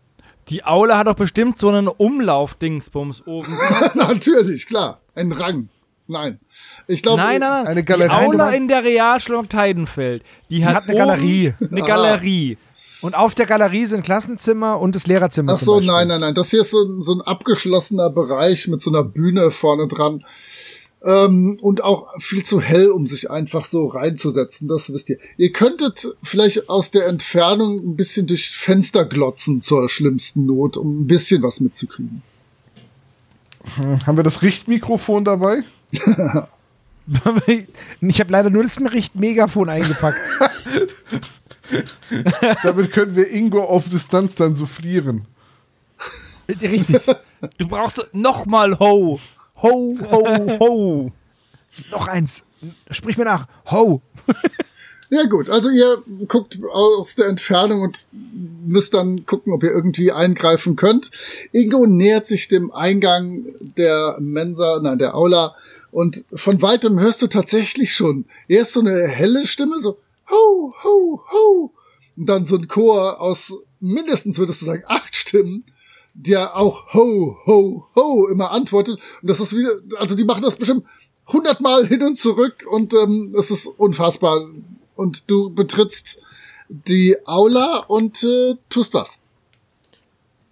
Die Aula hat doch bestimmt so einen Umlauf-Dingsbums oben. Natürlich, klar. Ein Rang. Nein. Ich glaube, nein, nein, nein. Eine Die Galerie. Aula Du meinst- in der Realschule Heidenfeld. Die, hat, hat eine Galerie. Eine Galerie. Und auf der Galerie sind Klassenzimmer und das Lehrerzimmer. Ach so, nein, nein, nein. Das hier ist so, so ein abgeschlossener Bereich mit so einer Bühne vorne dran. Ähm, und auch viel zu hell, um sich einfach so reinzusetzen, das wisst ihr. Ihr könntet vielleicht aus der Entfernung ein bisschen durch Fenster glotzen zur schlimmsten Not, um ein bisschen was mitzukriegen. Haben wir das Richtmikrofon dabei? Ich habe leider nur das Richt-Megafon eingepackt. Damit können wir Ingo auf Distanz dann soufflieren. Richtig. Du brauchst noch mal Ho. Ho, ho, ho. Noch eins. Sprich mir nach. Ho. Ja gut, also ihr guckt aus der Entfernung und müsst dann gucken, ob ihr irgendwie eingreifen könnt. Ingo nähert sich dem Eingang der Mensa, nein, der Aula und von weitem hörst du tatsächlich schon erst so eine helle Stimme, so ho, ho, ho und dann so ein Chor aus mindestens, würdest du sagen, acht Stimmen, der auch ho, ho, ho immer antwortet und das ist wieder, also die machen das bestimmt hundertmal hin und zurück und ähm, es ist unfassbar und du betrittst die Aula und äh, tust was.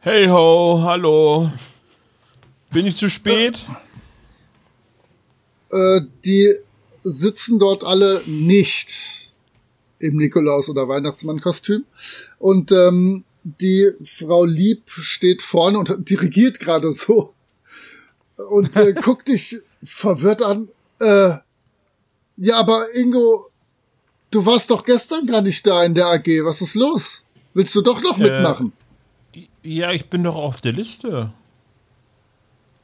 Hey ho, hallo. Bin ich zu spät? Äh, die sitzen dort alle nicht im Nikolaus- oder Weihnachtsmann-Kostüm. Und ähm, die Frau Lieb steht vorne und dirigiert gerade so und äh, guckt dich verwirrt an. Äh, ja, aber Ingo, du warst doch gestern gar nicht da in der AG. Was ist los? Willst du doch noch mitmachen? Ja, ich bin doch auf der Liste.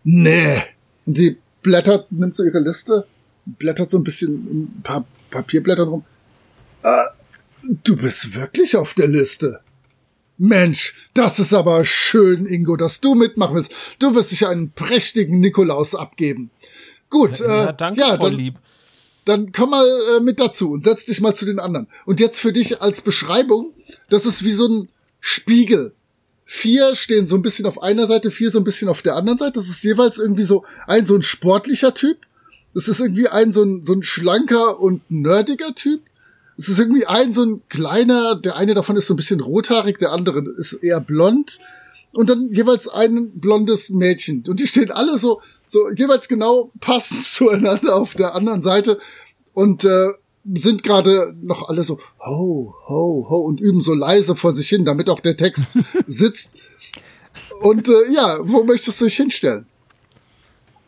Nee. Und die blättert, nimmt so ihre Liste, blättert so ein bisschen in ein paar Papierblättern rum. Äh, du bist wirklich auf der Liste. Mensch, das ist aber schön, Ingo, dass du mitmachen willst. Du wirst dich einen prächtigen Nikolaus abgeben. Gut, Ja, äh, danke, ja, dann, Lieb. dann komm mal äh, mit dazu und setz dich mal zu den anderen. Und jetzt für dich als Beschreibung, das ist wie so ein Spiegel. Vier stehen so ein bisschen auf einer Seite, vier so ein bisschen auf der anderen Seite. Das ist jeweils irgendwie so ein so ein sportlicher Typ. Das ist irgendwie ein so ein, so ein schlanker und nerdiger Typ. Es ist irgendwie ein so ein kleiner, der eine davon ist so ein bisschen rothaarig, der andere ist eher blond. Und dann jeweils ein blondes Mädchen. Und die stehen alle so, so jeweils genau passend zueinander auf der anderen Seite. Und äh, sind gerade noch alle so ho, ho, ho und üben so leise vor sich hin, damit auch der Text sitzt. Und äh, ja, wo möchtest du dich hinstellen?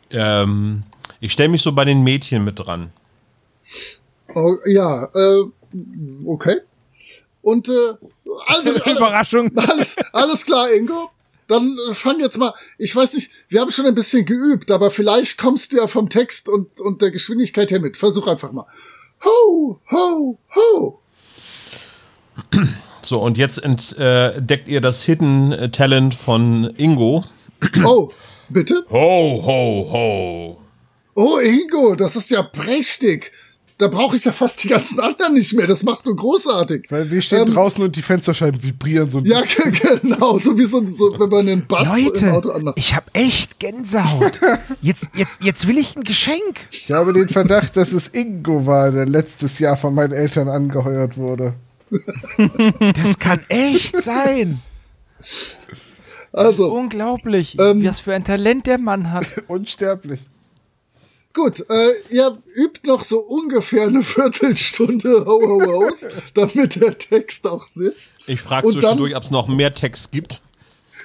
Ähm, ich stelle mich so bei den Mädchen mit dran. Oh, ja, äh, okay. Und äh, also Überraschung. alles, alles klar, Ingo. Dann äh, fang jetzt mal. Ich weiß nicht, wir haben schon ein bisschen geübt, aber vielleicht kommst du ja vom Text und, und der Geschwindigkeit her mit. Versuch einfach mal. Ho, ho, ho. So, und jetzt entdeckt ihr das Hidden äh, Talent von Ingo. Oh, bitte? Ho, ho, ho. Oh, Ingo, das ist ja prächtig. Da brauche ich ja fast die ganzen anderen nicht mehr. Das machst du großartig. Weil wir stehen Ähm, draußen und die Fensterscheiben vibrieren so ein Ja, bisschen. genau. So wie so, so wenn man einen Bass im Auto Leute, anmacht. ich habe echt Gänsehaut. Jetzt, jetzt, jetzt will ich ein Geschenk. Ich habe den Verdacht, dass es Ingo war, der letztes Jahr von meinen Eltern angeheuert wurde. Das kann echt sein. Also, Unglaublich, Ähm. was für ein Talent der Mann hat. Unsterblich. Gut, äh, ihr übt noch so ungefähr eine Viertelstunde Ho Ho Ho's, damit der Text auch sitzt. Ich frage zwischendurch, ob es noch mehr Text gibt.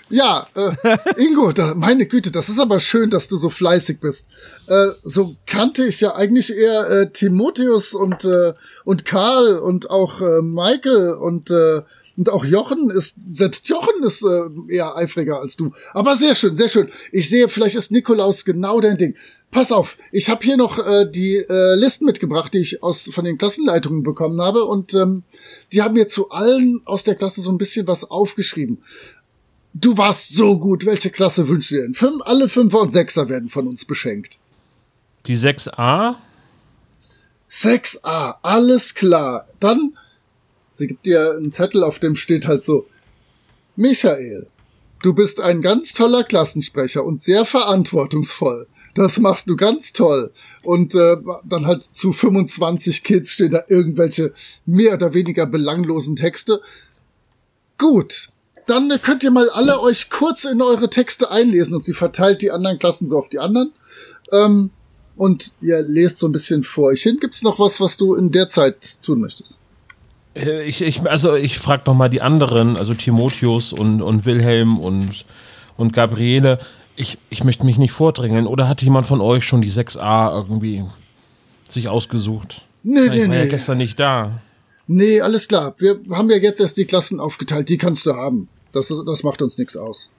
Ja, äh, Ingo, da, meine Güte, das ist aber schön, dass du so fleißig bist. Äh, so kannte ich ja eigentlich eher äh, Timotheus und, äh, und Karl und auch äh, Michael und, äh, und auch Jochen ist, selbst Jochen ist äh, eher eifriger als du. Aber sehr schön, sehr schön. Ich sehe, vielleicht ist Nikolaus genau dein Ding. Pass auf, ich habe hier noch äh, die äh, Listen mitgebracht, die ich aus von den Klassenleitungen bekommen habe und ähm, die haben mir zu allen aus der Klasse so ein bisschen was aufgeschrieben. Du warst so gut, welche Klasse wünschst du dir denn? Fünf, alle Fünfer und Sechser werden von uns beschenkt. Die 6a? 6a, alles klar. Dann, sie gibt dir einen Zettel, auf dem steht halt so, Michael, du bist ein ganz toller Klassensprecher und sehr verantwortungsvoll. Das machst du ganz toll. Und äh, dann halt zu 25 Kids stehen da irgendwelche mehr oder weniger belanglosen Texte. Gut, dann könnt ihr mal alle euch kurz in eure Texte einlesen und sie verteilt die anderen Klassen so auf die anderen. Ähm, und ihr lest so ein bisschen vor euch hin. Gibt's noch was, was du in der Zeit tun möchtest? Äh, Ich, ich, also ich frage noch mal die anderen, also Timotheus und, und Wilhelm und, und Gabriele. Ich, ich möchte mich nicht vordrängeln. Oder hat jemand von euch schon die 6a irgendwie sich ausgesucht? Nee, ich nee, war ja nee. gestern nicht da. Nee, alles klar. Wir haben ja jetzt erst die Klassen aufgeteilt. Die kannst du haben. Das, ist, das macht uns nichts aus.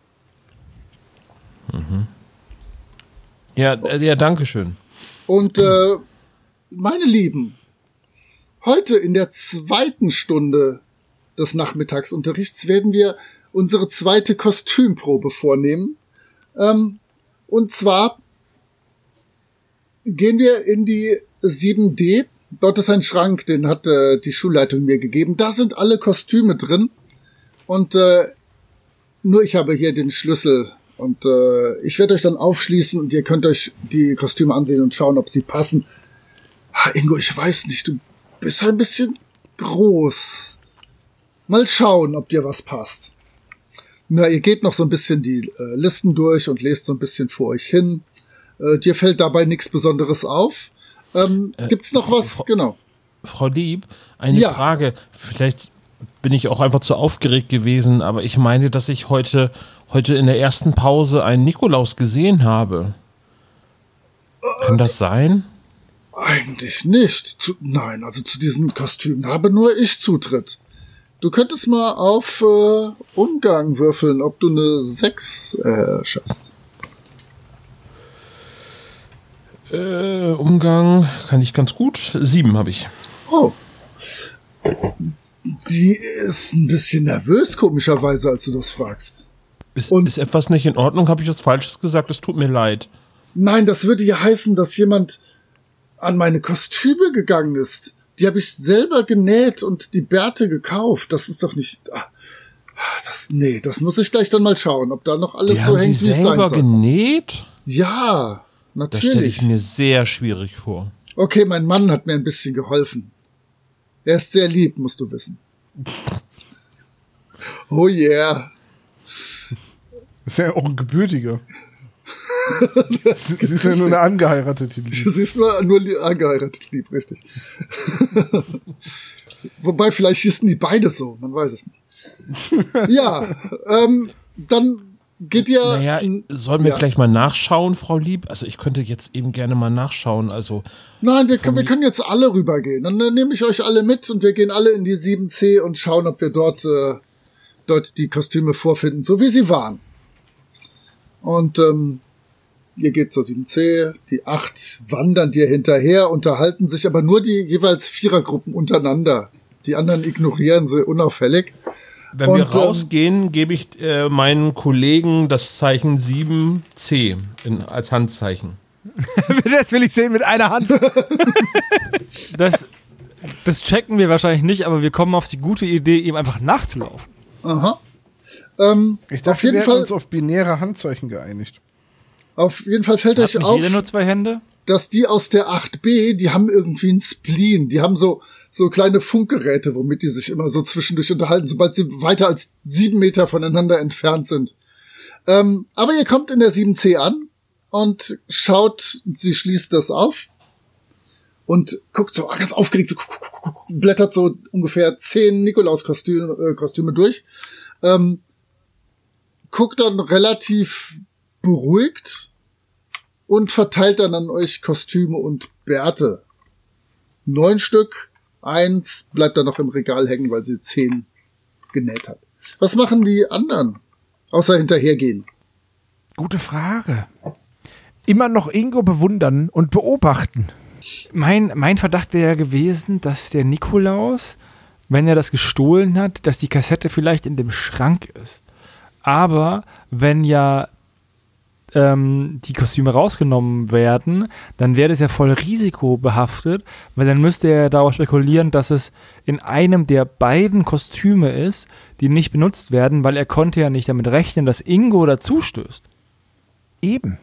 Ja, äh, ja, danke schön. Und äh, meine Lieben, heute in der zweiten Stunde des Nachmittagsunterrichts werden wir unsere zweite Kostümprobe vornehmen. Ähm, und zwar gehen wir in die 7D. Dort ist ein Schrank, den hat äh, die Schulleitung mir gegeben. Da sind alle Kostüme drin. Und äh, nur ich habe hier den Schlüssel. Und äh, ich werde euch dann aufschließen und ihr könnt euch die Kostüme ansehen und schauen, ob sie passen. Ah, Ingo, ich weiß nicht, du bist ein bisschen groß. Mal schauen, ob dir was passt. Na, ihr geht noch so ein bisschen die äh, Listen durch und lest so ein bisschen vor euch hin. Äh, dir fällt dabei nichts Besonderes auf. Ähm, gibt's noch was? Genau. Frau Lieb, eine Ja. Frage. Vielleicht bin ich auch einfach zu aufgeregt gewesen, aber ich meine, dass ich heute, heute in der ersten Pause einen Nikolaus gesehen habe. Kann das sein? Eigentlich nicht. Zu, nein, also zu diesen Kostümen habe nur ich Zutritt. Du könntest mal auf äh, Umgang würfeln, ob du eine 6 äh, schaffst. Äh, Umgang kann ich ganz gut. Sieben habe ich. Oh. Sie ist ein bisschen nervös, komischerweise, als du das fragst. Ist, Und- ist etwas nicht in Ordnung? Habe ich was Falsches gesagt? Es tut mir leid. Nein, das würde ja heißen, dass jemand an meine Kostüme gegangen ist. Die habe ich selber genäht und die Bärte gekauft. Das ist doch nicht. ah, Das, nee, das muss ich gleich dann mal schauen, ob da noch alles Die so haben hängt, wie es sein selber soll. genäht? Ja, Das stelle natürlich. ich mir sehr schwierig vor. Okay, mein Mann hat mir ein bisschen geholfen. Er ist sehr lieb, musst du wissen. Oh yeah. Ist ja auch ein gebürtiger. Sie ist ja nur eine angeheiratete Liebe. Du siehst nur, nur li- angeheiratet lieb, richtig. Wobei, vielleicht hießen die beide so, man weiß es nicht. Ja, ähm, dann geht ihr. Naja, sollen wir ja. vielleicht mal nachschauen, Frau Lieb? Also ich könnte jetzt eben gerne mal nachschauen. Also Nein, wir, können- wir können jetzt alle rübergehen. Dann äh, nehme ich euch alle mit und wir gehen alle in die 7C und schauen, ob wir dort, äh, dort die Kostüme vorfinden, so wie sie waren. Und ähm, ihr geht zur 7C, die 8 wandern dir hinterher, unterhalten sich aber nur die jeweils Vierergruppen untereinander. Die anderen ignorieren sie unauffällig. wenn wir Und, ähm, rausgehen, gebe ich äh, meinen Kollegen das Zeichen 7C in, als Handzeichen. Das will ich sehen mit einer Hand. Das, das checken wir wahrscheinlich nicht, aber wir kommen auf die gute Idee, ihm einfach nachzulaufen. Aha. Ähm, Ich dachte, auf jeden wir Fall, uns auf binäre Handzeichen geeinigt. Auf jeden Fall fällt Hat euch auf. jeder nur zwei Hände? dass die aus der 8b, die haben irgendwie einen Spleen. Die haben so, so kleine Funkgeräte, womit die sich immer so zwischendurch unterhalten, sobald sie weiter als sieben Meter voneinander entfernt sind. Ähm, aber ihr kommt in der 7c an und schaut, sie schließt das auf und guckt so ganz aufgeregt, so blättert so ungefähr zehn Nikolaus-Kostüme äh, Kostüme durch. Ähm, guckt dann relativ beruhigt und verteilt dann an euch Kostüme und Bärte. Neun Stück, eins bleibt dann noch im Regal hängen, weil sie zehn genäht hat. Was machen die anderen? Außer hinterhergehen. Gute Frage. immer noch Ingo bewundern und beobachten. Mein, mein Verdacht wäre ja gewesen, dass der Nikolaus, wenn er das gestohlen hat, dass die Kassette vielleicht in dem Schrank ist. Aber wenn ja ähm, die Kostüme rausgenommen werden, dann wäre das ja voll risikobehaftet, weil dann müsste er darauf spekulieren, dass es in einem der beiden Kostüme ist, die nicht benutzt werden, weil er konnte ja nicht damit rechnen, dass Ingo dazustößt. Eben.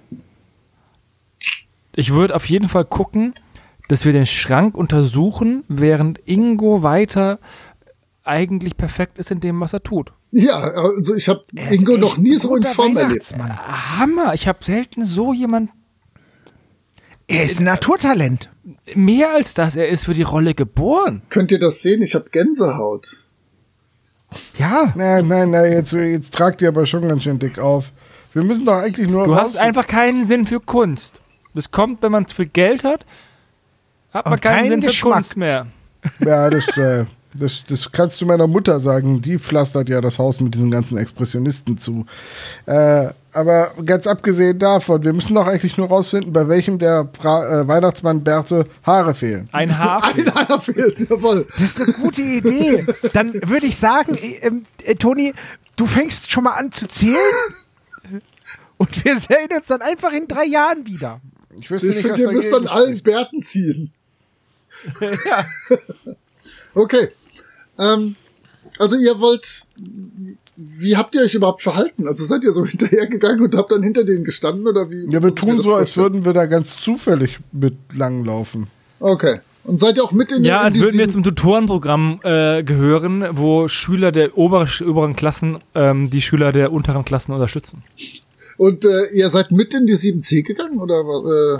Ich würde auf jeden Fall gucken, dass wir den Schrank untersuchen, während Ingo weiter eigentlich perfekt ist in dem, was er tut. Ja, also ich habe Ingo noch nie so in Form erlebt. Hammer! Ich habe selten so jemand Er ist ein Naturtalent. mehr als das. Er ist für die Rolle geboren. Könnt ihr das sehen? Ich habe Gänsehaut. Ja. Nein, nein, nein, jetzt, jetzt tragt ihr aber schon ganz schön dick auf. Wir müssen doch eigentlich nur. Du raus- hast einfach keinen Sinn für Kunst. Das kommt, wenn man zu viel Geld hat, hat man keinen keinen Sinn für Geschmack. Kunst mehr. Ja, das, äh, das, das kannst du meiner Mutter sagen. Die pflastert ja das Haus mit diesen ganzen Expressionisten zu. Äh, aber ganz abgesehen davon, wir müssen doch eigentlich nur rausfinden, bei welchem der Fra äh, Weihnachtsmann-Bärte Haare fehlen. Ein Haar. Einer fehlt, jawohl. Das ist eine gute Idee. Dann würde ich sagen, äh, ähm, äh, Toni, du fängst schon mal an zu zählen. Und wir sehen uns dann einfach in drei Jahren wieder. Ich wüsste Ich finde, ihr müsst an allen. Bärten ziehen. okay. Ähm, also ihr wollt. Wie habt ihr euch überhaupt verhalten? Also seid ihr so hinterhergegangen und habt dann hinter denen gestanden oder wie? Ja, wir tun so, als würden wir da ganz zufällig mit langlaufen. Okay. Und seid ihr auch mit in Ja, als würden wir zum Tutorenprogramm äh, gehören, wo Schüler der oberen, oberen Klassen ähm, die Schüler der unteren Klassen unterstützen. Und äh, ihr seid mit in die 7C gegangen oder äh,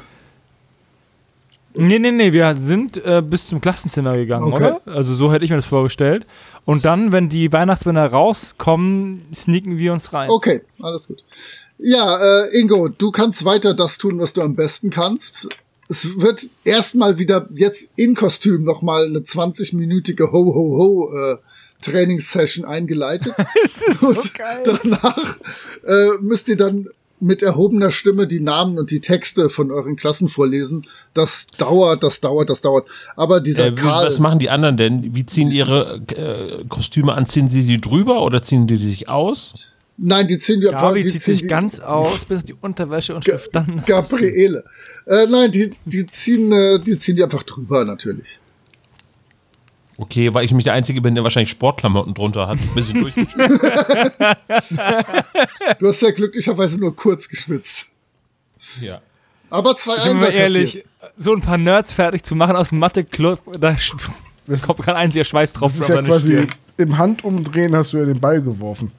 Nee, nee, nee, wir sind äh, bis zum Klassenzimmer gegangen, Okay. oder? Also so hätte ich mir das vorgestellt. Und dann, wenn die Weihnachtsmänner rauskommen, sneaken wir uns rein. Okay, alles gut. Ja, äh, Ingo, du kannst weiter das tun, was du am besten kannst. Es wird erstmal wieder jetzt in Kostüm nochmal eine 20-minütige Ho-Ho-Ho äh, Trainingssession eingeleitet. Das ist so Und geil. danach äh, müsst ihr dann mit erhobener Stimme die Namen und die Texte von euren Klassen vorlesen. Das dauert, das dauert, das dauert. Aber dieser Äh, wie- Karl, was machen die anderen denn? Wie ziehen ihre äh, Kostüme an? Ziehen sie die drüber oder ziehen die sich aus? nein, die ziehen die Gabi die zieht ziehen sich die, ganz aus, bis die Unterwäsche und Ga- dann Gabriele. Äh, nein, die, die ziehen, äh, die ziehen die einfach drüber, natürlich. Okay, weil ich mich der Einzige bin, der wahrscheinlich Sportklamotten drunter hat. Ein bisschen durchgeschwitzt. Du hast ja glücklicherweise nur kurz geschwitzt. ja. Aber zwei Sind wir ehrlich, so ein paar Nerds fertig zu machen aus dem Mathe-Club, da sch- kommt kein einziger Schweiß drauf. Das ist ja seine quasi Stirn. im Handumdrehen hast du ja den Ball geworfen.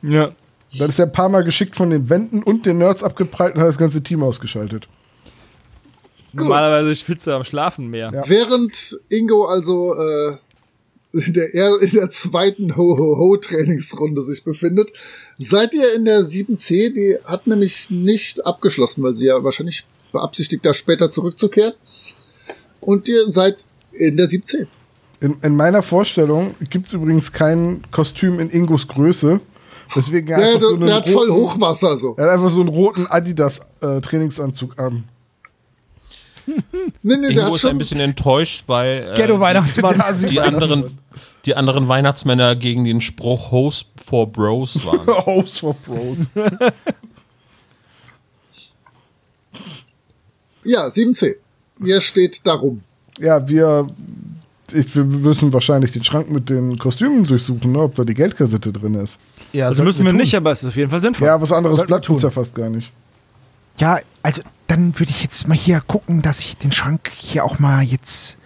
Ja. Dann ist er ein paar Mal geschickt von den Wänden und den Nerds abgeprallt und hat das ganze Team ausgeschaltet. Normalerweise schwitzt er am Schlafen mehr. Ja. Während Ingo also äh, in, der, er- in der zweiten Ho-Ho-Ho-Trainingsrunde sich befindet, seid ihr in der 7C, die hat nämlich nicht abgeschlossen, weil sie ja wahrscheinlich beabsichtigt, da später zurückzukehren. Und ihr seid in der 7C. In, in meiner Vorstellung gibt es übrigens kein Kostüm in Ingos Größe. Deswegen er Der, so der hat voll Hochwasser so. Er hat einfach so einen roten Adidas-Trainingsanzug an. Nee, nee, Ingo ist ein bisschen enttäuscht, weil äh, sie die, anderen, die anderen Weihnachtsmänner gegen den Spruch Host for Bros waren. House for Pros. ja, 7C. Ihr steht darum. ja, wir, ich, wir müssen wahrscheinlich den Schrank mit den Kostümen durchsuchen, ne, ob da die Geldkassette drin ist. Ja, Also müssen wir tun. nicht, aber es ist auf jeden Fall sinnvoll. Ja, was anderes wir bleibt uns tun. ja fast gar nicht. Ja, also dann würde ich jetzt mal hier gucken, dass ich den Schrank hier auch mal jetzt.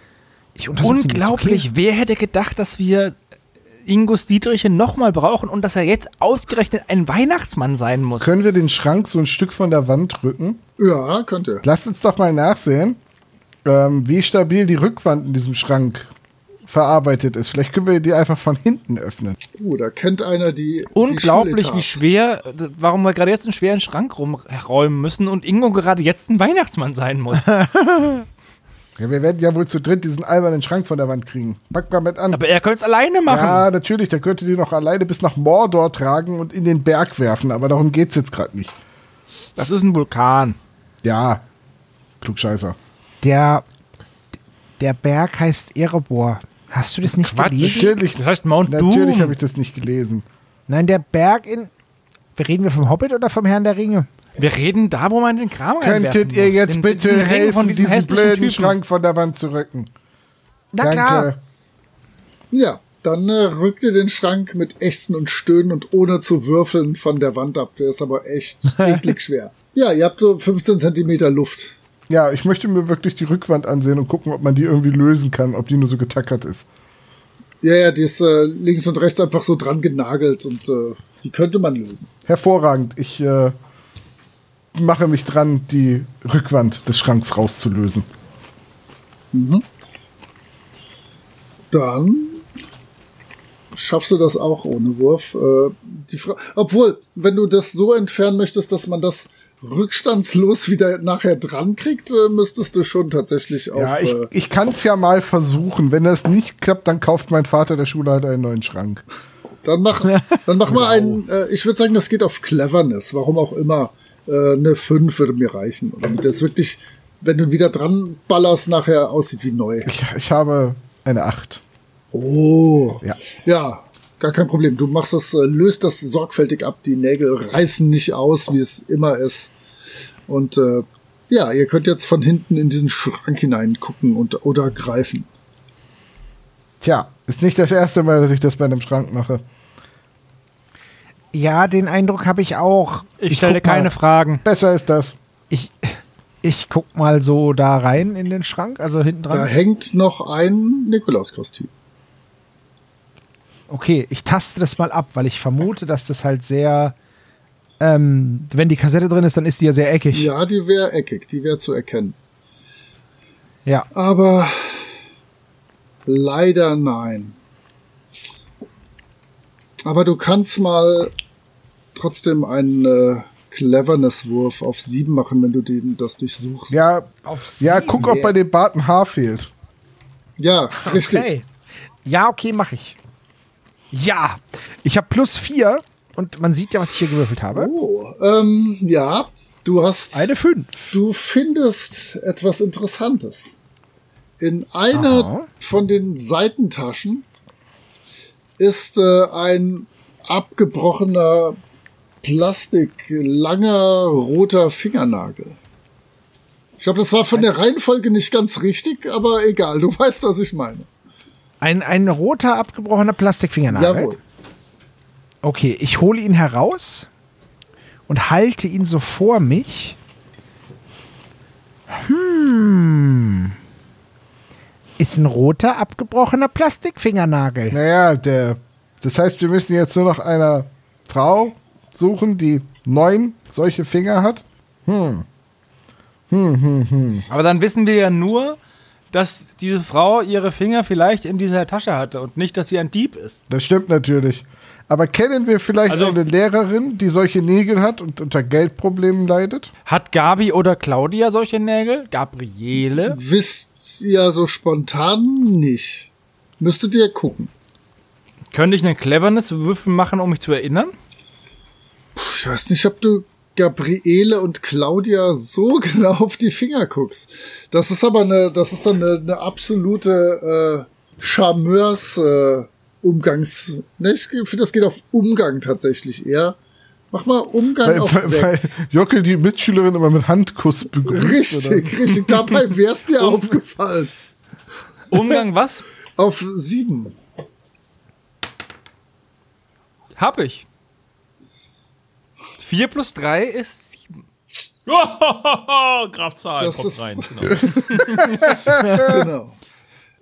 Ich den jetzt, Unglaublich. okay? Wer hätte gedacht, dass wir Ingus Dietriche nochmal brauchen und dass er jetzt ausgerechnet ein Weihnachtsmann sein muss? Können wir den Schrank so ein Stück von der Wand drücken? Ja, könnt ihr. Lasst uns doch mal nachsehen, ähm, wie stabil die Rückwand in diesem Schrank verarbeitet ist. Vielleicht können wir die einfach von hinten öffnen. Uh, da kennt einer die. Unglaublich, die wie schwer, warum wir gerade jetzt einen schweren Schrank rumräumen müssen und Ingo gerade jetzt ein Weihnachtsmann sein muss. Ja, wir werden ja wohl zu dritt diesen albernen Schrank von der Wand kriegen. Pack mal mit an. Aber er könnte es alleine machen. ja, natürlich, der könnte die noch alleine bis nach Mordor tragen und in den Berg werfen, aber darum geht's jetzt gerade nicht. Das ist ein Vulkan. Ja, Klugscheißer. Der, der Berg heißt Erebor. Hast du das nicht Quatsch. gelesen? Natürlich, Das heißt Mount natürlich habe ich das nicht gelesen. Nein, der Berg in. Reden wir vom Hobbit oder vom Herrn der Ringe? Wir reden da, wo man den Kram reinwerfen Könntet ihr muss. jetzt Den- bitte diesen Ring helfen, von diesem diesen hässlichen blöden Typen. Schrank von der Wand zu rücken? Na Danke. klar. Ja, dann äh, rückt ihr den Schrank mit Ächzen und Stöhnen und ohne zu würfeln von der Wand ab. Der ist aber echt eklig schwer. Ja, ihr habt so 15 Zentimeter Luft. Ja, ich möchte mir wirklich die Rückwand ansehen und gucken, ob man die irgendwie lösen kann, ob die nur so getackert ist. Ja, ja, die ist äh, links und rechts einfach so dran genagelt und äh, die könnte man lösen. Hervorragend. Ich äh, mache mich dran, die Rückwand des Schranks rauszulösen. Dann schaffst du das auch ohne Wurf. Äh, die Fra Obwohl, wenn du das so entfernen möchtest, dass man das rückstandslos wieder nachher dran kriegt, äh, müsstest du schon tatsächlich auf. Ja, ich, äh, ich kann es ja mal versuchen. Wenn das nicht klappt, dann kauft mein Vater der Schule halt einen neuen Schrank. dann mach, dann mach mal einen. Äh, ich würde sagen, das geht auf Cleverness. Warum auch immer. Äh, eine 5 würde mir reichen. Und damit das wirklich, wenn du wieder dran ballerst, nachher aussieht wie neu. Ich, ich habe eine 8. Oh. Ja. Ja, gar kein Problem. Du machst das, äh, löst das sorgfältig ab. Die Nägel reißen nicht aus, wie es immer ist. Und äh, ja, ihr könnt jetzt von hinten in diesen Schrank hinein gucken und oder greifen. Tja, ist nicht das erste Mal, dass ich das bei einem Schrank mache. Ja, den Eindruck habe ich auch. Ich stelle guck mal- keine Fragen. Besser ist das. Ich, ich guck mal so da rein in den Schrank, also hinten Da dran. hängt noch ein Nikolauskostüm. Okay, ich taste das mal ab, weil ich vermute, dass das halt sehr. Ähm, wenn die Kassette drin ist, dann ist die ja sehr eckig. Ja, die wäre eckig, die wäre zu erkennen. Ja. Aber leider nein. Aber du kannst mal trotzdem einen äh, Cleverness-Wurf auf 7 machen, wenn du den, das durchsuchst. Ja, Auf ja sieben. guck, ob bei dem Bart ein Haar fehlt. Ja, richtig. Okay. Ja, okay, mache ich. Ja, ich habe plus vier und man sieht ja, was ich hier gewürfelt habe. Oh, ähm, ja, du hast, Eine fünf. du findest etwas Interessantes. In einer Aha. von den Seitentaschen ist äh, ein abgebrochener Plastik, langer roter Fingernagel. Ich glaube, das war von der Reihenfolge nicht ganz richtig, aber egal, du weißt, was ich meine. Ein, ein roter, abgebrochener Plastikfingernagel. Jawohl. Okay, ich hole ihn heraus und halte ihn so vor mich. Hm. Ist ein roter, abgebrochener Plastikfingernagel. Naja, der. Das heißt, wir müssen jetzt nur noch einer Frau suchen, die neun solche Finger hat. Hm. Aber dann wissen wir ja nur, dass diese Frau ihre Finger vielleicht in dieser Tasche hatte und nicht, dass sie ein Dieb ist. Das stimmt natürlich. Aber kennen wir vielleicht Also- eine Lehrerin, die solche Nägel hat und unter Geldproblemen leidet? Hat Gabi oder Claudia solche Nägel? Gabriele? Wisst ihr so spontan nicht. Müsstet ihr gucken. Könnte ich einen Cleverness-Würfel machen, um mich zu erinnern? Ich weiß nicht, ob du Gabriele und Claudia so genau auf die Finger guckst. Das ist aber eine, das ist dann eine, eine absolute äh, Charmeurs äh, Umgangs. Ne, ich finde, das geht auf Umgang tatsächlich eher. Mach mal Umgang Weil, auf weil, weil sechs. Jockel die Mitschülerin immer mit Handkuss begrüßt. Richtig, richtig. Dabei wär's dir aufgefallen. Umgang was? Auf sieben. Hab ich. 4 plus 3 ist 7. Graf Zahl Das kommt ist- rein. Genau. Genau.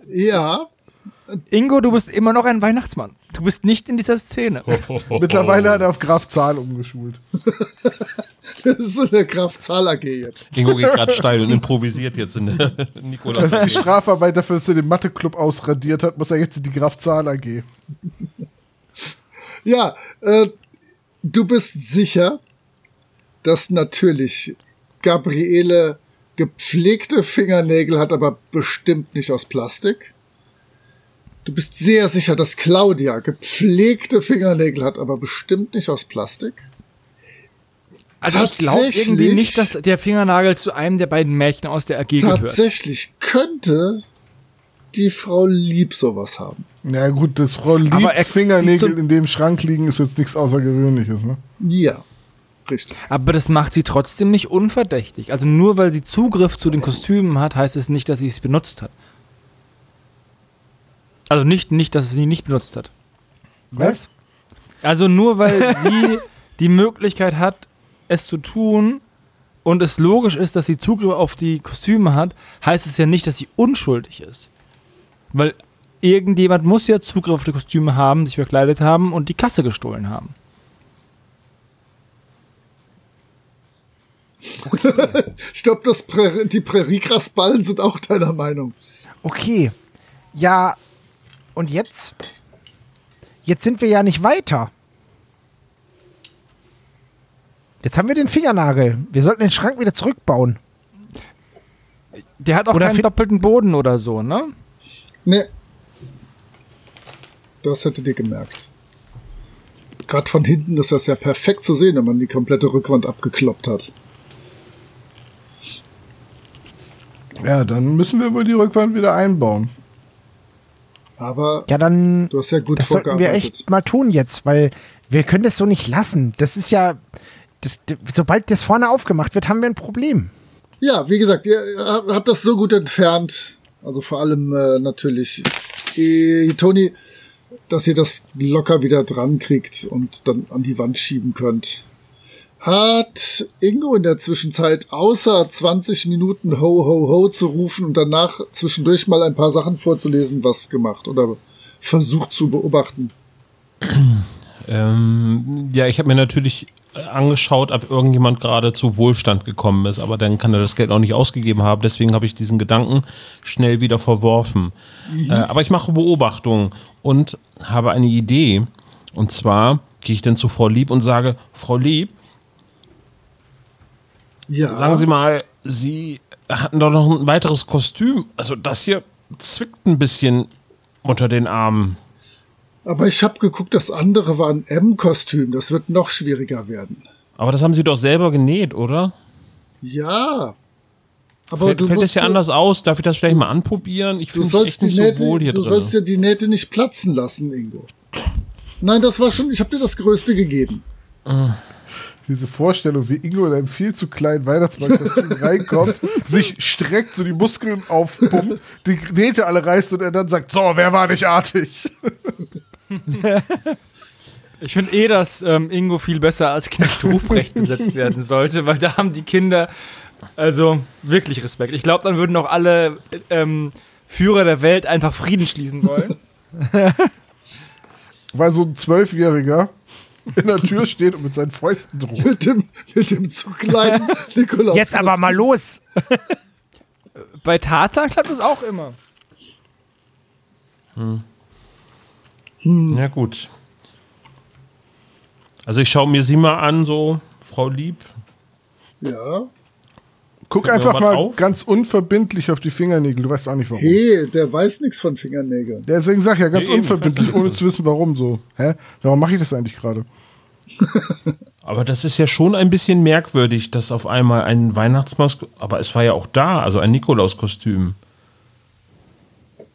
Ja, Ingo, du bist immer noch ein Weihnachtsmann. Du bist nicht in dieser Szene. Mittlerweile hat er auf Graf Zahl umgeschult. das ist eine Kraftzahl AG jetzt. Ingo geht gerade steil und improvisiert jetzt in der Nikolaus. Dass die Strafarbeit dafür, dass er den Mathe-Club ausradiert hat, muss er jetzt in die Graf Zahl AG. Ja, äh, du bist sicher, dass natürlich Gabriele gepflegte Fingernägel hat, aber bestimmt nicht aus Plastik. Du bist sehr sicher, dass Claudia gepflegte Fingernägel hat, aber bestimmt nicht aus Plastik. Also ich glaube Tatsächlich? irgendwie nicht, dass der Fingernagel zu einem der beiden Mädchen aus der AG gehört. Tatsächlich könnte die Frau Lieb sowas haben. Ja gut, dass Frau Aber Liebs er- die Fingernägel in dem Schrank liegen, ist jetzt nichts Außergewöhnliches, ne? Ja, richtig. Aber das macht sie trotzdem nicht unverdächtig. Also nur weil sie Zugriff zu den Kostümen hat, heißt es nicht, dass sie es benutzt hat. Also nicht, nicht, dass sie nicht benutzt hat. Was? Also nur weil sie die Möglichkeit hat, es zu tun und es logisch ist, dass sie Zugriff auf die Kostüme hat, heißt es ja nicht, dass sie unschuldig ist. Weil irgendjemand muss ja Zugriff auf die Kostüme haben, sich verkleidet haben und die Kasse gestohlen haben. Ich glaube, das Prä die Präriegrasballen sind auch deiner Meinung. Okay. Ja, und jetzt? Jetzt sind wir ja nicht weiter. Jetzt haben wir den Fingernagel. Wir sollten den Schrank wieder zurückbauen. Der hat auch Oder keinen doppelten Boden oder so, ne? Nee. Das hättet ihr gemerkt. Gerade von hinten ist das ja perfekt zu sehen, wenn man die komplette Rückwand abgekloppt hat. Ja, dann müssen wir wohl die Rückwand wieder einbauen. Aber Ja, dann. du hast ja gut das sollten wir echt mal tun jetzt, weil wir können das so nicht lassen. Das ist ja. Das, sobald das vorne aufgemacht wird, haben wir ein Problem. Ja, wie gesagt, ihr habt das so gut entfernt. Also vor allem äh, natürlich äh, Toni, dass ihr das locker wieder dran kriegt und dann an die Wand schieben könnt. Hat Ingo in der Zwischenzeit außer 20 Minuten Ho Ho Ho zu rufen und danach zwischendurch mal ein paar Sachen vorzulesen, was gemacht oder versucht zu beobachten? Ähm, ja, ich habe mir natürlich angeschaut, ob irgendjemand gerade zu Wohlstand gekommen ist, aber dann kann er das Geld auch nicht ausgegeben haben. Deswegen habe ich diesen Gedanken schnell wieder verworfen. Äh, aber ich mache Beobachtungen und habe eine Idee. Und zwar gehe ich dann zu Frau Lieb und sage, Frau Lieb, Ja. sagen Sie mal, Sie hatten doch noch ein weiteres Kostüm. Also das hier zwickt ein bisschen unter den Armen. Aber ich habe geguckt, das andere war ein M-Kostüm. Das wird noch schwieriger werden. Aber das haben Sie doch selber genäht, oder? Ja. Aber Fällt, du fällt musst das ja anders aus? Darf ich das vielleicht mal anprobieren? Ich Du fühle mich sollst, echt nicht Nähte, so wohl hier du drin. sollst ja die Nähte nicht platzen lassen, Ingo. Nein, das war schon, ich habe dir das Größte gegeben. Diese Vorstellung, wie Ingo in einem viel zu kleinen Weihnachtsmannkostüm reinkommt, sich streckt, so die Muskeln aufpumpt, die Nähte alle reißt und er dann sagt, so, wer war nicht artig? Ich finde eh, dass ähm, Ingo viel besser als Knecht Ruprecht besetzt werden sollte, weil da haben die Kinder also wirklich Respekt. Ich glaube, dann würden auch alle ähm, Führer der Welt einfach Frieden schließen wollen. Weil so ein Zwölfjähriger in der Tür steht und mit seinen Fäusten droht. Mit dem, mit dem zu kleinen Nikolaus. Jetzt aber mal los. Bei Tarzan klappt das auch immer. Ja, gut. Also ich schaue mir sie mal an, so, Frau Lieb. Ja. Guck einfach mal auf? ganz unverbindlich auf die Fingernägel. Du weißt auch nicht warum. Hey, der weiß nichts von Fingernägeln. Deswegen sag ich ja ganz eben, unverbindlich, ohne zu wissen, warum so. Hä? Warum mache ich das eigentlich gerade? Aber das ist ja schon ein bisschen merkwürdig, dass auf einmal ein Weihnachtsmann, aber es war ja auch da, also ein Nikolauskostüm.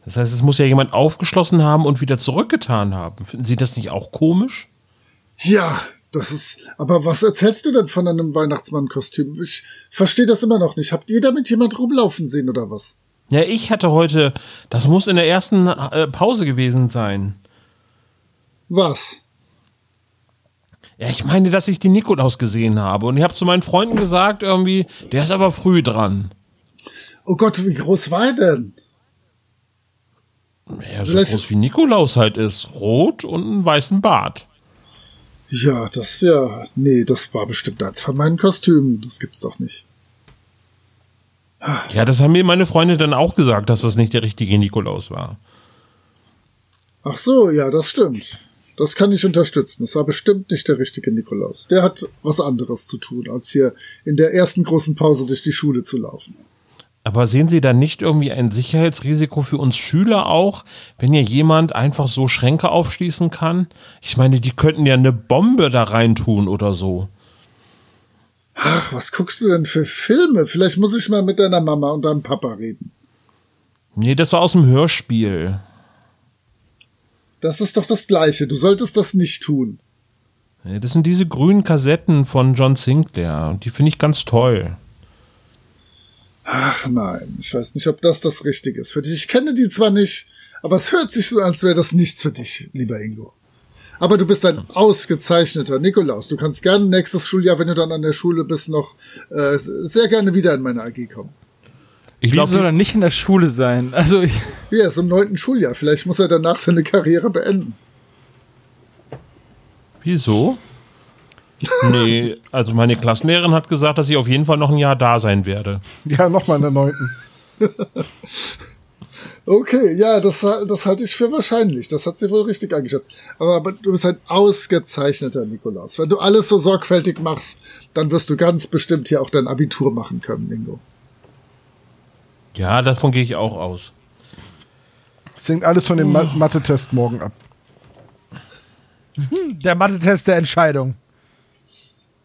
Das heißt, es muss ja jemand aufgeschlossen haben und wieder zurückgetan haben. Finden Sie das nicht auch komisch? Ja, das ist. Aber was erzählst du denn von einem Weihnachtsmannkostüm? Ich verstehe das immer noch nicht. Habt ihr damit jemand rumlaufen sehen oder was? Ja, ich hatte heute, das muss in der ersten äh, Pause gewesen sein. Was? Ja, ich meine, dass ich den Nikolaus gesehen habe. Und ich habe zu meinen Freunden gesagt, irgendwie, der ist aber früh dran. Oh Gott, wie groß war er denn? Ja, so Vielleicht- groß wie Nikolaus halt ist. Rot und einen weißen Bart. Ja, das ja. Nee, das war bestimmt eins von meinen Kostümen. Das gibt's doch nicht. Ja, das haben mir meine Freunde dann auch gesagt, dass das nicht der richtige Nikolaus war. Ach so, ja, das stimmt. Das kann ich unterstützen. Das war bestimmt nicht der richtige Nikolaus. Der hat was anderes zu tun, als hier in der ersten großen Pause durch die Schule zu laufen. Aber sehen Sie da nicht irgendwie ein Sicherheitsrisiko für uns Schüler auch, wenn hier jemand einfach so Schränke aufschließen kann? Ich meine, die könnten ja eine Bombe da reintun oder so. Ach, was guckst du denn für Filme? Vielleicht muss ich mal mit deiner Mama und deinem Papa reden. Nee, das war aus dem Hörspiel. Das ist doch das Gleiche. Du solltest das nicht tun. Das sind diese grünen Kassetten von John Sinclair. Die finde ich ganz toll. Ach nein, ich weiß nicht, ob das das Richtige ist für dich. Ich kenne die zwar nicht, aber es hört sich so an, als wäre das nichts für dich, lieber Ingo. Aber du bist ein ausgezeichneter Nikolaus. Du kannst gerne nächstes Schuljahr, wenn du dann an der Schule bist, noch äh, sehr gerne wieder in meine AG kommen. Ich Wieso soll glaube, er nicht in der Schule sein? Also, ich, Ja, ist im neunten Schuljahr. Vielleicht muss er danach seine Karriere beenden. wieso? Nee, also meine Klassenlehrerin hat gesagt, dass ich auf jeden Fall noch ein Jahr da sein werde. Ja, nochmal in der neunten. Okay, ja, das, das halte ich für wahrscheinlich. Das hat sie wohl richtig eingeschätzt. Aber, aber du bist ein ausgezeichneter Nikolaus. Wenn du alles so sorgfältig machst, dann wirst du ganz bestimmt hier auch dein Abitur machen können, Ingo. Ja, davon gehe ich auch aus. Das hängt alles von dem Ma Mathe-Test morgen ab. Der Mathe-Test der Entscheidung.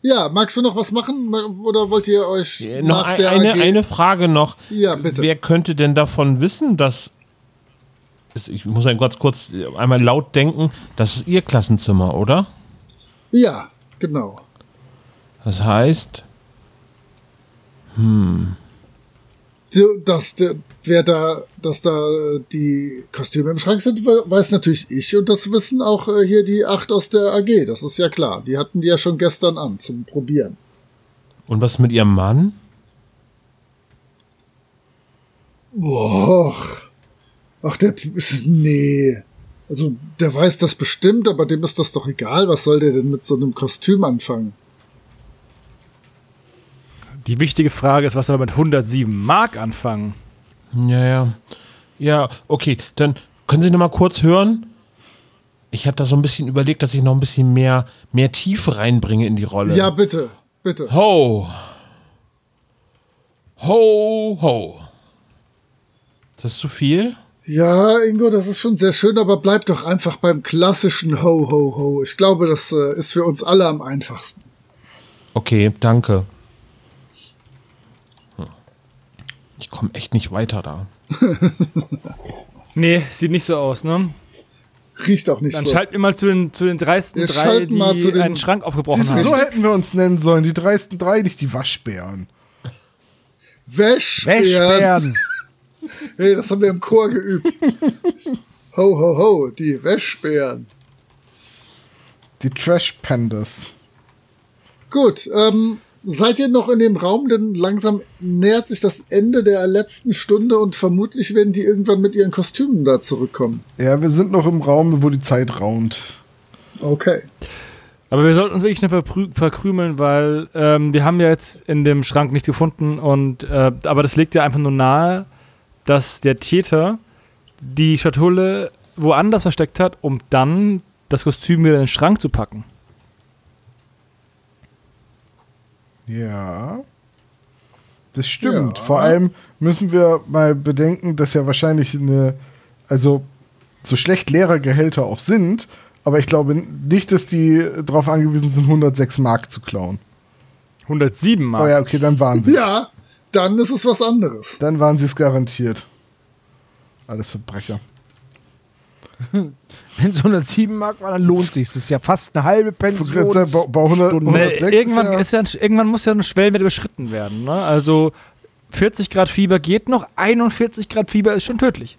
Ja, magst du noch was machen? Oder wollt ihr euch Äh, Noch nach ein, der eine, AG eine Frage noch. Ja, bitte. Wer könnte denn davon wissen, dass. es- Ich muss ein ganz kurz einmal laut denken, das ist Ihr Klassenzimmer, oder? Ja, genau. Das heißt, So, Dass, der, wer da, dass da äh, die Kostüme im Schrank sind, we- weiß natürlich ich und das wissen auch äh, hier die acht aus der AG. Das ist ja klar. Die hatten die ja schon gestern an zum Probieren. und was mit Ihrem Mann? Boah. Ach, der. Nee. Also, der weiß das bestimmt, aber dem ist das doch egal. Was soll der denn mit so einem Kostüm anfangen? die wichtige Frage ist, was soll er mit 107 Mark anfangen? Ja, ja. Ja, okay. Dann können Sie noch mal kurz hören? Ich hatte da so ein bisschen überlegt, dass ich noch ein bisschen mehr, mehr Tiefe reinbringe in die Rolle. Ja, bitte. Bitte. Ho. Ho, ho. Ist das zu viel? Ja, Ingo, das ist schon sehr schön, aber bleib doch einfach beim klassischen Ho, ho, ho. Ich glaube, das äh, ist für uns alle am einfachsten. Okay, danke. Hm. Ich komme echt nicht weiter da. Nee, sieht nicht so aus, ne? Riecht auch nicht Dann so. schalten wir mal zu den, zu den dreisten Wir drei, schalten mal die zu den- einen Schrank aufgebrochen Siehst haben. so hätten wir uns nennen sollen. Die dreisten drei, nicht die Waschbären. Wäschbären. Wäschbären. Hey, das haben wir im Chor geübt. ho, ho, ho, die Wäschbären. Die Trash Pandas. Gut, ähm, seid ihr noch in dem Raum? Denn langsam nähert sich das Ende der letzten Stunde und vermutlich werden die irgendwann mit ihren Kostümen da zurückkommen. Ja, wir sind noch im Raum, wo die Zeit raunt. Okay. Aber wir sollten uns wirklich nicht verprü- verkrümeln, weil ähm, wir haben ja jetzt in dem Schrank nichts gefunden und äh, aber das legt ja einfach nur nahe, dass der Täter die Schatulle woanders versteckt hat, um dann das Kostüm wieder in den Schrank zu packen. Ja. Das stimmt. Ja. Vor allem müssen wir mal bedenken, dass ja wahrscheinlich eine, also so schlecht Lehrergehälter auch sind, aber ich glaube nicht, dass die darauf angewiesen sind, 106 Mark zu klauen. 107 Mark. Oh ja, okay, dann waren sie. Ja, dann ist es was anderes. Dann waren sie es garantiert. Alles Verbrecher. Wenn es 107 Mark war, dann lohnt sich. Das ist ja fast eine halbe Pension. Bei- bei 100 Stunde. Nee, 106 irgendwann, ist ist ja- ja, irgendwann muss ja eine Schwellenwert überschritten werden. Ne? Also 40 Grad Fieber geht noch, 41 Grad Fieber ist schon tödlich.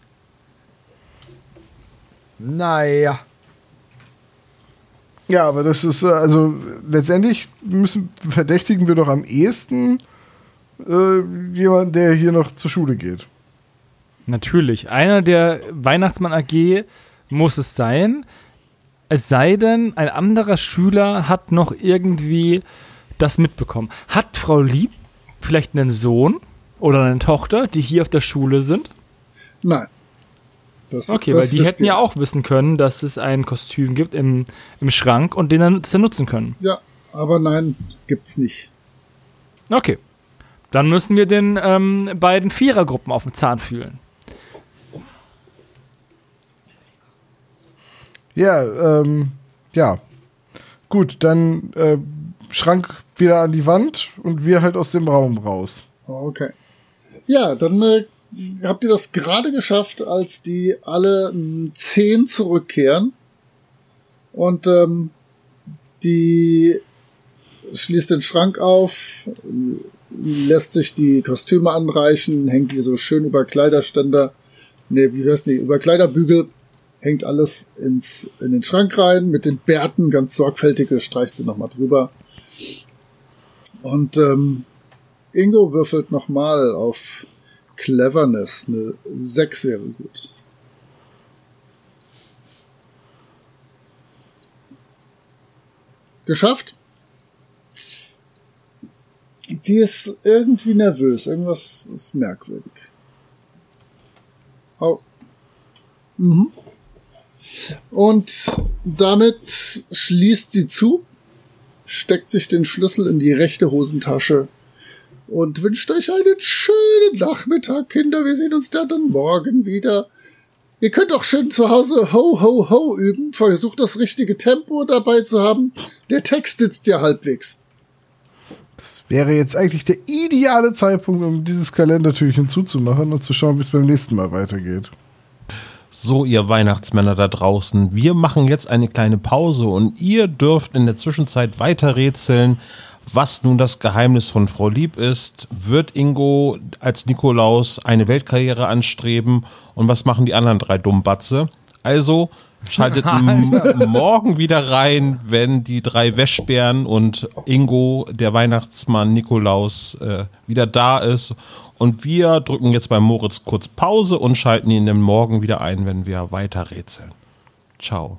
Naja. Ja, aber das ist, äh, also letztendlich müssen, verdächtigen wir doch am ehesten äh, jemanden, der hier noch zur Schule geht. Natürlich. Einer der Weihnachtsmann AG muss es sein. Es sei denn, ein anderer Schüler hat noch irgendwie das mitbekommen. Hat Frau Lieb vielleicht einen Sohn oder eine Tochter, die hier auf der Schule sind? Nein. Das, Okay, das weil die hätten ihr. ja auch wissen können, dass es ein Kostüm gibt im, im Schrank und den dann, dann nutzen können. Ja, aber nein, gibt's nicht. Okay. Dann müssen wir den ähm, beiden Vierergruppen auf den Zahn fühlen. Ja, ähm, ja. Gut, dann äh, Schrank wieder an die Wand und wir halt aus dem Raum raus. Okay. Ja, dann äh, habt ihr das gerade geschafft, als die alle m, zehn zurückkehren. Und ähm, die schließt den Schrank auf, lässt sich die Kostüme anreichen, hängt die so schön über Kleiderständer, nee, wie heißt die, über Kleiderbügel, hängt alles ins, in den Schrank rein, mit den Bärten ganz sorgfältig, streicht sie nochmal drüber. Und ähm, Ingo würfelt nochmal auf Cleverness. Eine 6 wäre gut. Geschafft? Die ist irgendwie nervös. Irgendwas ist merkwürdig. Oh. Mhm. Und damit schließt sie zu, steckt sich den Schlüssel in die rechte Hosentasche und wünscht euch einen schönen Nachmittag, Kinder. Wir sehen uns dann morgen wieder. Ihr könnt auch schön zu Hause Ho, Ho, Ho üben. Versucht das richtige Tempo dabei zu haben. Der Text sitzt ja halbwegs. Wäre jetzt eigentlich der ideale Zeitpunkt, um dieses Kalendertürchen zuzumachen und zu schauen, wie es beim nächsten Mal weitergeht. So, ihr Weihnachtsmänner da draußen, wir machen jetzt eine kleine Pause und ihr dürft in der Zwischenzeit weiter rätseln, was nun das Geheimnis von Frau Lieb ist. Wird Ingo als Nikolaus eine Weltkarriere anstreben und was machen die anderen drei Dummbatze? Also schaltet morgen wieder rein, wenn die drei Wäschbären und Ingo, der Weihnachtsmann Nikolaus, äh, wieder da ist. Und wir drücken jetzt bei Moritz kurz Pause und schalten ihn dann morgen wieder ein, wenn wir weiter rätseln. Ciao.